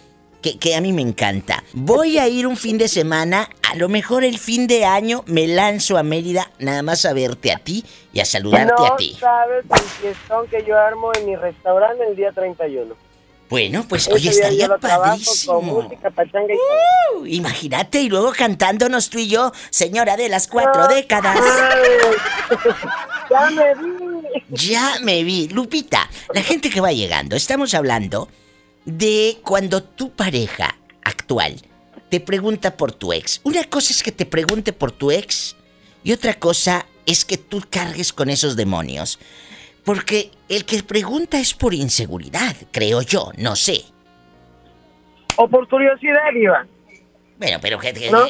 que, que, a mí me encanta. Voy a ir un fin de semana, a lo mejor el fin de año me lanzo a Mérida nada más a verte a ti y a saludarte no a ti. sabes el fiestón que yo armo en mi restaurante el día 31. Bueno, pues día estaría padrísimo. Con música, pachanga y todo. Uh, imagínate, y luego cantándonos tú y yo, señora de las cuatro décadas. ya me vi. Ya me vi. Lupita, la gente que va llegando, estamos hablando de cuando tu pareja actual te pregunta por tu ex. Una cosa es que te pregunte por tu ex y otra cosa es que tú cargues con esos demonios. Porque el que pregunta es por inseguridad, creo yo, no sé. O por curiosidad, Iván. Bueno, pero ¿No?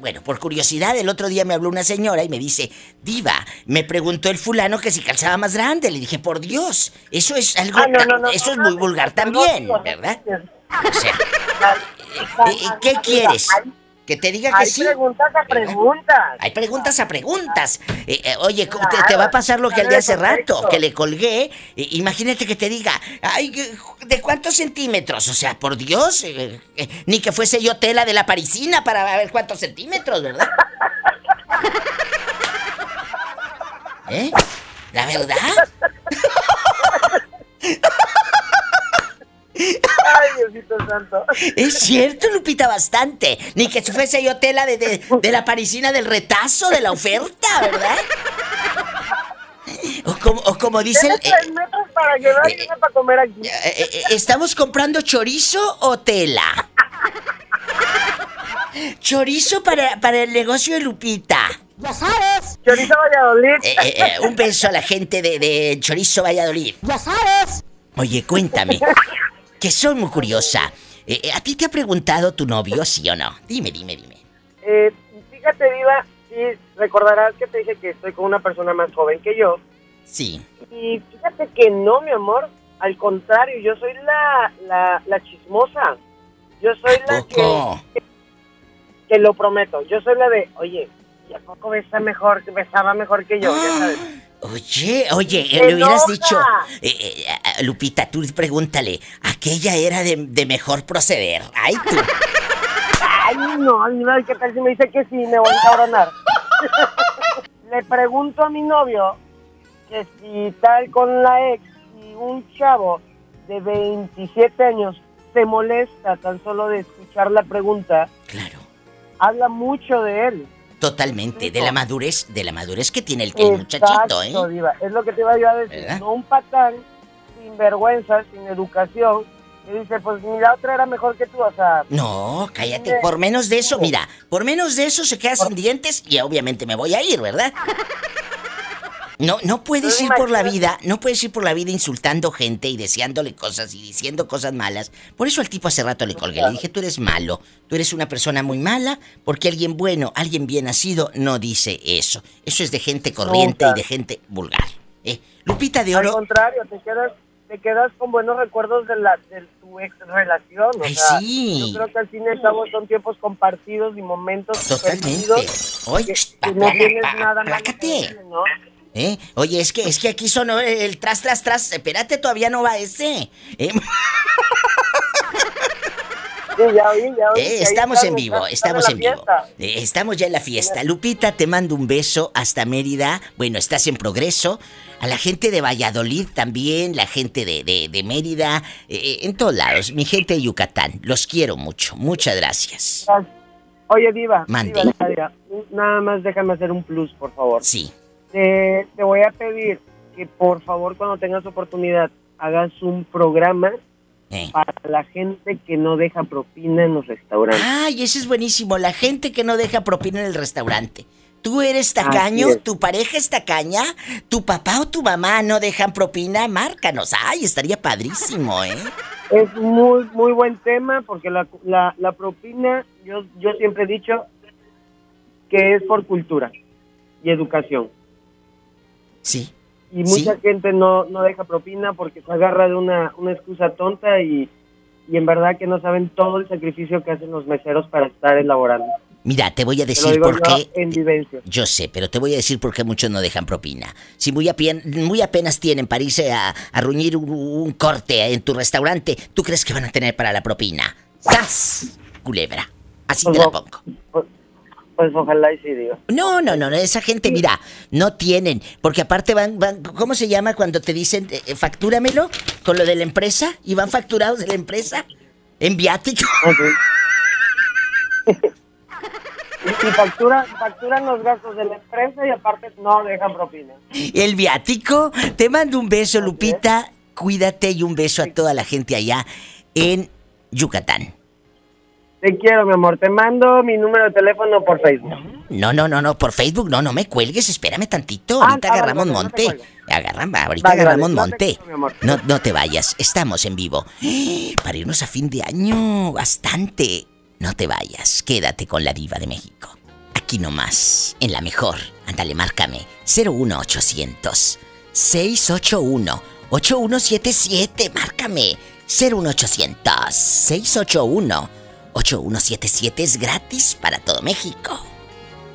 bueno, por curiosidad, el otro día me habló una señora y me dice, Diva, me preguntó el fulano que si calzaba más grande. Le dije, por Dios, eso es algo, Ah, no, no, no, eso es muy vulgar también, ¿verdad? O sea, eh, eh, ¿qué quieres? ¿Que te diga que Hay sí? preguntas a preguntas. Hay preguntas a preguntas. Eh, eh, oye, te, te va a pasar lo que al de hace rato, que le colgué. Eh, imagínate que te diga, ay, ¿de cuántos centímetros? O sea, por Dios, eh, eh, ni que fuese yo tela de la parisina para ver cuántos centímetros, ¿verdad? ¿Eh? ¿La verdad? Ay, Diosito santo. Es cierto, Lupita, bastante. Ni que si fuese yo tela de, de, de la parisina del retazo, de la oferta, ¿verdad? O como, o como dice el... Tienes tres metros para llevar y una para comer aquí. Eh, eh, eh, ¿Estamos comprando chorizo o tela? Chorizo para, para el negocio de Lupita. Ya sabes. Chorizo Valladolid. Eh, eh, eh, un beso a la gente de, de Chorizo Valladolid. Ya sabes. Oye, cuéntame, que soy muy curiosa. Eh, eh, ¿A ti te ha preguntado tu novio, sí o no? Dime, dime, dime. Eh, fíjate, Diva, sí, recordarás que te dije que estoy con una persona más joven que yo. Sí. Y fíjate que no, mi amor. Al contrario, yo soy la, la, la chismosa. Yo soy la Poco. que, que lo prometo. Yo soy la de, oye, ¿y a poco besa mejor, besaba mejor que yo? Ya sabes. Oye, oye, eh, ¡Se le hubieras dicho, eh, eh, Lupita, tú pregúntale, aquella era de, de mejor proceder. Ay, tú. Ay, no, Diva, ¿qué tal si me dice que sí? Me voy a encabronar. Le pregunto a mi novio que si tal con la ex y un chavo de 27 años se molesta tan solo de escuchar la pregunta. Claro. Habla mucho de él. Totalmente, de la madurez, de la madurez que tiene el, el muchachito, ¿eh? Exacto, Diva. Es lo que te iba yo a decir. ¿Verdad? No un patán sin vergüenza, sin educación, que dice, pues ni la otra era mejor que tú, o sea... No, cállate, por menos de eso, mira, por menos de eso se queda sin dientes y obviamente me voy a ir, ¿verdad? No, no puedes ir por la vida, no puedes ir por la vida insultando gente y deseándole cosas y diciendo cosas malas. Por eso al tipo hace rato le colgué, le dije, tú eres malo, tú eres una persona muy mala, porque alguien bueno, alguien bien nacido no dice eso. Eso es de gente corriente y de gente vulgar. ¿eh? Lupita de Al Oro, contrario, te quedas, te quedas con buenos recuerdos de, la, de tu ex relación. O Ay, sea, sí. Yo creo que al fin y al cabo son tiempos compartidos y momentos Totalmente. Oye, que, que no tienes nada más ¿no? ¿Eh? Oye, es que, es que aquí sonó el tras, tras, tras. Espérate, todavía no va ese. ¿Eh? Sí, ya oí, ya oí, Eh, estamos en vivo, estamos en vivo. Eh, estamos ya en la fiesta. Lupita, te mando un beso hasta Mérida. Bueno, estás en progreso. A la gente de Valladolid también, la gente de, de- de Mérida, eh, en todos lados. Mi gente de Yucatán, los quiero mucho. Muchas gracias. Oye, Diva, Mande. Diva, nada más déjame hacer un plus, por favor. Sí. Te, te voy a pedir que por favor cuando tengas oportunidad hagas un programa Eh. para la gente que no deja propina en los restaurantes. Ay, ese es buenísimo. La gente que no deja propina en el restaurante. Tú eres tacaño, tu pareja es tacaña, tu papá o tu mamá no dejan propina, márcanos. Ay, estaría padrísimo, ¿eh? Es muy muy buen tema porque la, la, la propina, yo, yo siempre he dicho que es por cultura y educación. Sí. Y mucha gente no, no deja propina porque se agarra de una, una excusa tonta y, y en verdad que no saben todo el sacrificio que hacen los meseros para estar elaborando. Mira, te voy a decir por qué. Yo sé, pero te voy a decir por qué muchos no dejan propina. Si muy, apien- muy apenas tienen para irse a, a ruñir un, un corte en tu restaurante, ¿tú crees que van a tener para la propina? ¡Sas! Culebra. Así te la pongo. Pues ojalá y sí, digo. No, no, no, no, esa gente, mira, no tienen, porque aparte van, van, ¿cómo se llama cuando te dicen, eh, eh, factúramelo con lo de la empresa? ¿Y van facturados de la empresa? ¿En viático? Y factura, facturan los gastos de la empresa y aparte no dejan propina. El viático. Te mando un beso, Lupita. Cuídate y un beso a toda la gente allá en Yucatán. Te quiero, mi amor. Te mando mi número de teléfono por Facebook. No, no, no, no, por Facebook no, no me cuelgues, espérame tantito. Ah, Ahorita ah, agarramos vale, vale, no te monte. Agarran, ahorita Vale, vale, agarramos no te monte. No, no te vayas, estamos en vivo. Para irnos a fin de año, bastante. No te vayas, quédate con la diva de México. Aquí nomás, en la mejor. Ándale, márcame. 01800 681 8177, márcame. 01800 681 8177 es gratis para todo México.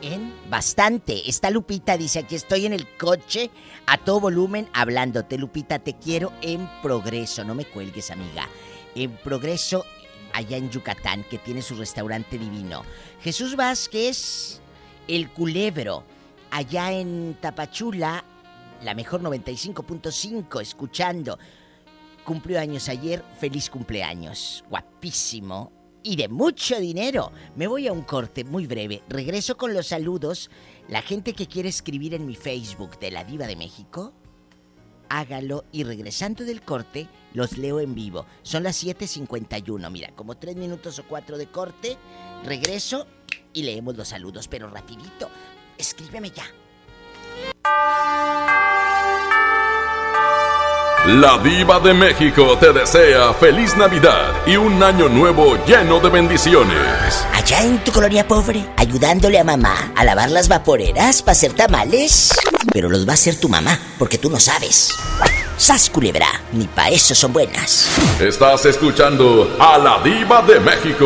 En bastante. Está Lupita, dice, aquí estoy en el coche a todo volumen hablándote. Lupita, te quiero en progreso. No me cuelgues, amiga. En progreso, allá en Yucatán, que tiene su restaurante divino. Jesús Vázquez, el culebro, allá en Tapachula, la mejor 95.5, escuchando. Cumplió años ayer, feliz cumpleaños. Guapísimo y de mucho dinero. Me voy a un corte muy breve. Regreso con los saludos. La gente que quiere escribir en mi Facebook de la Diva de México, hágalo y regresando del corte, los leo en vivo. Son las 7:51. Mira, como tres minutos o cuatro de corte, regreso y leemos los saludos, pero rapidito. Escríbeme ya. La diva de México te desea feliz Navidad y un año nuevo lleno de bendiciones. Allá en tu colonia pobre, ayudándole a mamá a lavar las vaporeras para hacer tamales. Pero los va a hacer tu mamá, porque tú no sabes. Sas culebra, ni pa' eso son buenas. Estás escuchando a la diva de México.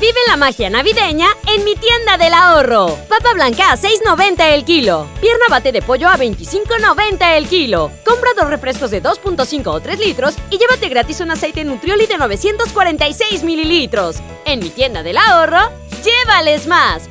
Vive la magia navideña en mi tienda del ahorro. Papa blanca a 6.90 el kilo. Pierna bate de pollo a 25.90 el kilo. Compra dos refrescos de 2.5 o 3 litros y llévate gratis un aceite Nutrioli de 946 mililitros. En mi tienda del ahorro, llévales más.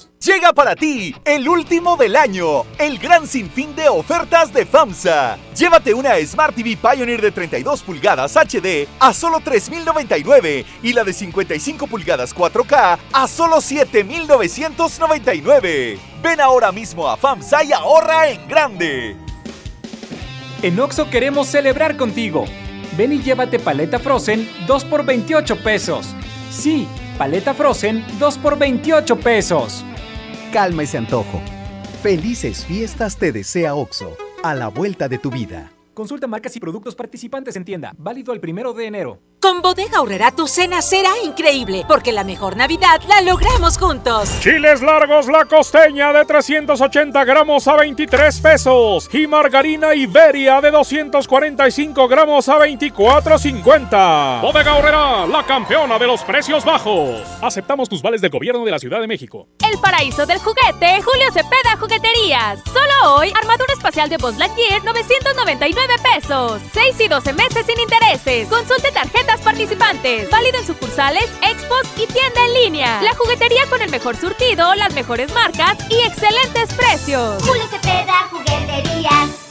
Llega para ti el último del año, el gran sinfín de ofertas de FAMSA. Llévate una Smart TV Pioneer de 32 pulgadas HD a solo 3.099 y la de 55 pulgadas 4K a solo 7.999. Ven ahora mismo a FAMSA y ahorra en grande. En Oxo queremos celebrar contigo. Ven y llévate paleta Frozen 2 por 28 pesos. Sí, paleta Frozen 2 por 28 pesos. Calma ese antojo. Felices fiestas te desea OXO, a la vuelta de tu vida. Consulta marcas y productos participantes en tienda. Válido el primero de enero. Con Bodega Aurrera tu cena será increíble, porque la mejor Navidad la logramos juntos. Chiles largos la costeña de 380 gramos a 23 pesos. Y margarina Iberia de 245 gramos a 24.50. Bodega Aurrera, la campeona de los precios bajos. Aceptamos tus vales del gobierno de la Ciudad de México. El paraíso del juguete, Julio Cepeda Jugueterías. Solo hoy, armadura espacial de Buzz Lightyear, 999 pesos. 6 y 12 meses sin intereses. Consulte tarjetas participantes. Válido en sucursales, expos y tienda en línea. La juguetería con el mejor surtido, las mejores marcas y excelentes precios. Julio Cepeda Jugueterías.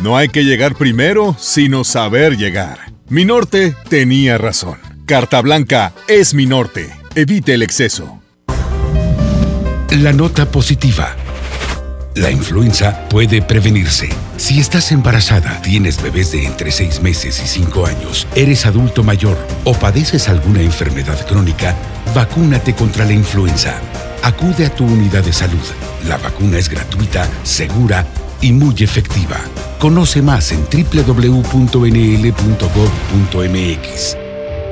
No hay que llegar primero, sino saber llegar. Mi norte tenía razón. Carta Blanca es mi norte. Evite el exceso. La nota positiva. La influenza puede prevenirse. Si estás embarazada, tienes bebés de entre 6 meses y 5 años, eres adulto mayor o padeces alguna enfermedad crónica, vacúnate contra la influenza. Acude a tu unidad de salud. La vacuna es gratuita, segura y muy efectiva. Conoce más en www.nl.gov.mx.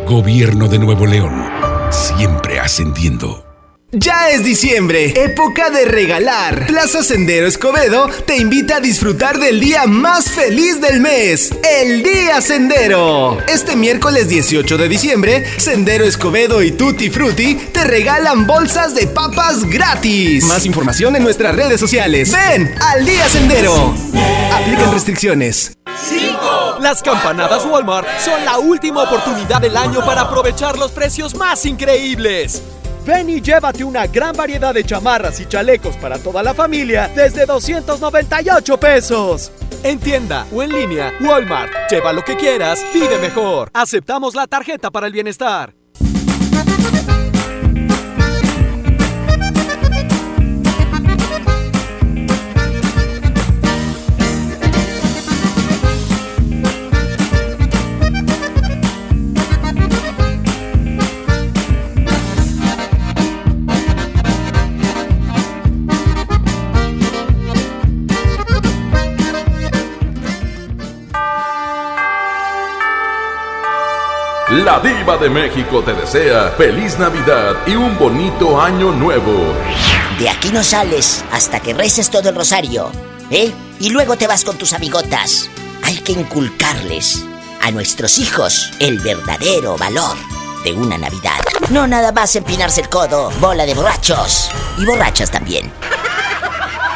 Gobierno de Nuevo León. Siempre ascendiendo. Ya es diciembre, época de regalar. Plaza Sendero Escobedo te invita a disfrutar del día más feliz del mes, el Día Sendero. Este miércoles 18 de diciembre, Sendero Escobedo y Tutti Frutti te regalan bolsas de papas gratis. Más información en nuestras redes sociales. Ven al Día Sendero. Aplican restricciones. 5. Las campanadas Walmart son la última oportunidad del año para aprovechar los precios más increíbles. Ven y llévate una gran variedad de chamarras y chalecos para toda la familia desde 298 pesos. En tienda o en línea, Walmart. Lleva lo que quieras, vive mejor. Aceptamos la tarjeta para el bienestar. La diva de México te desea feliz Navidad y un bonito año nuevo. De aquí no sales hasta que reces todo el rosario, ¿eh? Y luego te vas con tus amigotas. Hay que inculcarles a nuestros hijos el verdadero valor de una Navidad. No nada más empinarse el codo, bola de borrachos. Y borrachas también.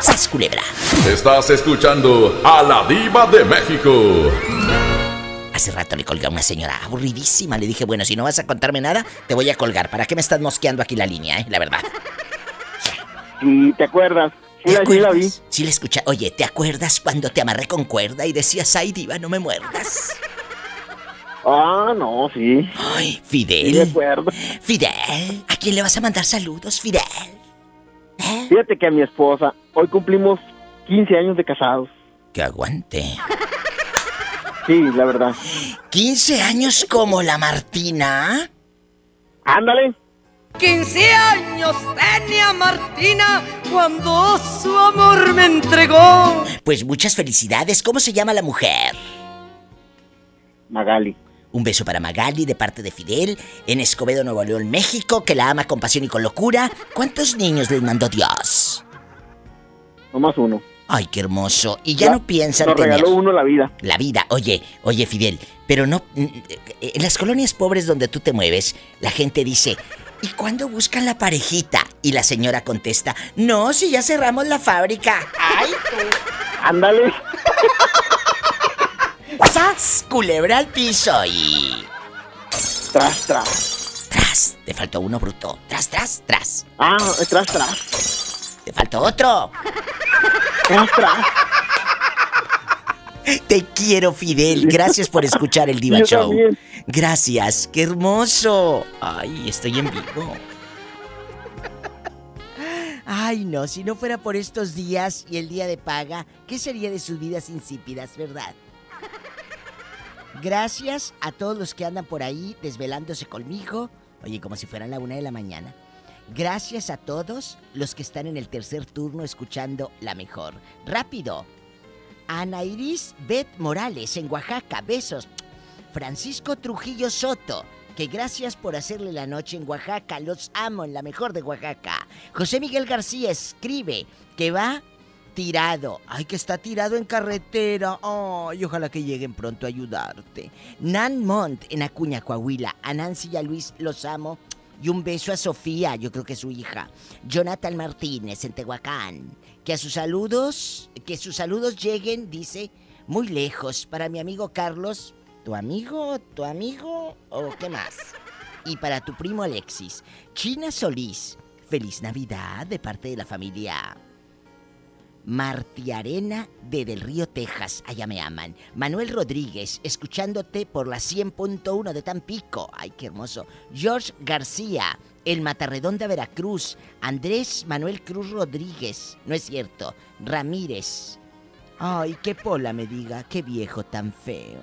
¡Sas, culebra! Estás escuchando a la diva de México. Hace rato le colgué a una señora aburridísima. Le dije, bueno, si no vas a contarme nada, te voy a colgar. ¿Para qué me estás mosqueando aquí la línea, eh? La verdad. Sí, ¿te acuerdas? Sí, la, vi. Sí la escucha. Oye, ¿te acuerdas cuando te amarré con cuerda y decías, ay, diva, no me muerdas? Ah, no, sí. Ay, Fidel. Sí, de acuerdo. Fidel, ¿a quién le vas a mandar saludos, Fidel? Fíjate que a mi esposa, hoy cumplimos 15 años de casados. Que aguante. Sí, la verdad. 15 años como la Martina. Ándale. 15 años tenía Martina cuando su amor me entregó. Pues muchas felicidades. ¿Cómo se llama la mujer? Magali. Un beso para Magali de parte de Fidel en Escobedo, Nuevo León, México, que la ama con pasión y con locura. ¿Cuántos niños les mandó Dios? Nomás uno. Ay, qué hermoso. Y ya, no piensan Nos tener... regaló uno la vida. La vida. Oye, oye, Fidel, pero no... En las colonias pobres donde tú te mueves, la gente dice... ¿Y cuándo buscan la parejita? Y la señora contesta, no, si ya cerramos la fábrica. ¡Ay, tú! Ándale. ¡Sas! Culebra al piso y... Tras, tras. Tras. Te faltó uno, bruto. Tras, tras, tras. Ah, tras, tras. Te faltó otro. Te quiero, Fidel. Gracias por escuchar el Diva Yo Show. también. Gracias. ¡Qué hermoso! Ay, estoy en vivo. Ay, no, si no fuera por estos días y el día de paga, ¿qué sería de sus vidas insípidas, verdad? Gracias a todos los que andan por ahí desvelándose conmigo. Oye, como si fueran la una de la mañana. Gracias a todos los que están en el tercer turno escuchando la mejor. Rápido. Ana Iris Bet Morales en Oaxaca. Besos. Francisco Trujillo Soto. Que gracias por hacerle la noche en Oaxaca. Los amo en la mejor de Oaxaca. José Miguel García escribe que va tirado. Ay, que está tirado en carretera. Ay, ojalá que lleguen pronto a ayudarte. Nan Mont en Acuña, Coahuila. A Nancy y a Luis los amo. Y un beso a Sofía, yo creo que es su hija. Jonathan Martínez en Tehuacán. Que a sus saludos, que sus saludos lleguen, dice, muy lejos. Para mi amigo Carlos, ¿tu amigo? ¿Tu amigo? ¿O qué más? Y para tu primo Alexis. China Solís, feliz Navidad de parte de la familia. Martiarena de Del Río, Texas. Allá me aman. Manuel Rodríguez, escuchándote por la 100.1 de Tampico. Ay, qué hermoso. George García, el Matarredonda, Veracruz. Andrés Manuel Cruz Rodríguez. No es cierto. Ramírez. Ay, qué pola me diga, qué viejo tan feo.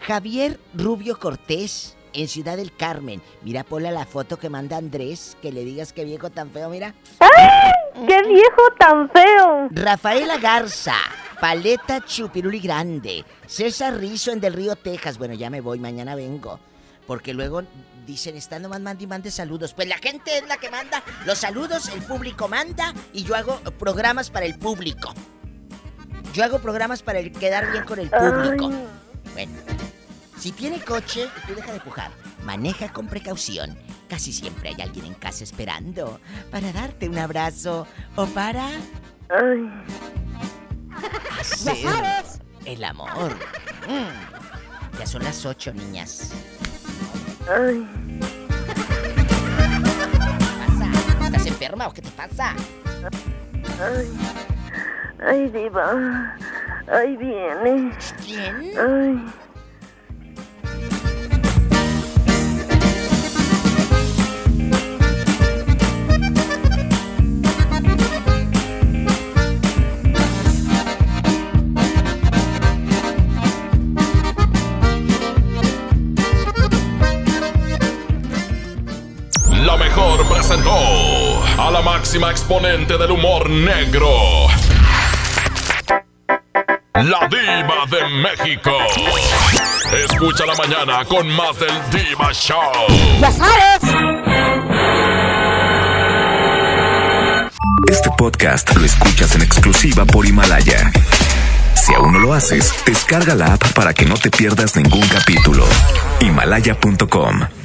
Javier Rubio Cortés, en Ciudad del Carmen. Mira, Pola, la foto que manda Andrés, que le digas qué viejo tan feo, mira. ¡Qué viejo tan feo! Rafaela Garza, Paleta Chupiruli Grande, César Rizo en Del Río, Texas. Bueno, ya me voy, mañana vengo. Porque luego dicen, estando más mande y mande saludos. Pues la gente es la que manda los saludos, el público manda y yo hago programas para el público. Yo hago programas para el quedar bien con el público. Bueno, si tiene coche, y tú deja de pujar, maneja con precaución. Casi siempre hay alguien en casa esperando para darte un abrazo o para hacer el amor. Mm. Ya son las ocho, niñas. Ay. ¿Qué pasa? ¿Estás enferma o qué te pasa? Ay. Ay, diva. Ay, viene. ¿Quién? Ay. Presentó a la máxima exponente del humor negro. La diva de México. Escucha la mañana con más del Diva Show. ¡Ya sabes! Este podcast lo escuchas en exclusiva por Himalaya. Si aún no lo haces, descarga la app para que no te pierdas ningún capítulo. Himalaya.com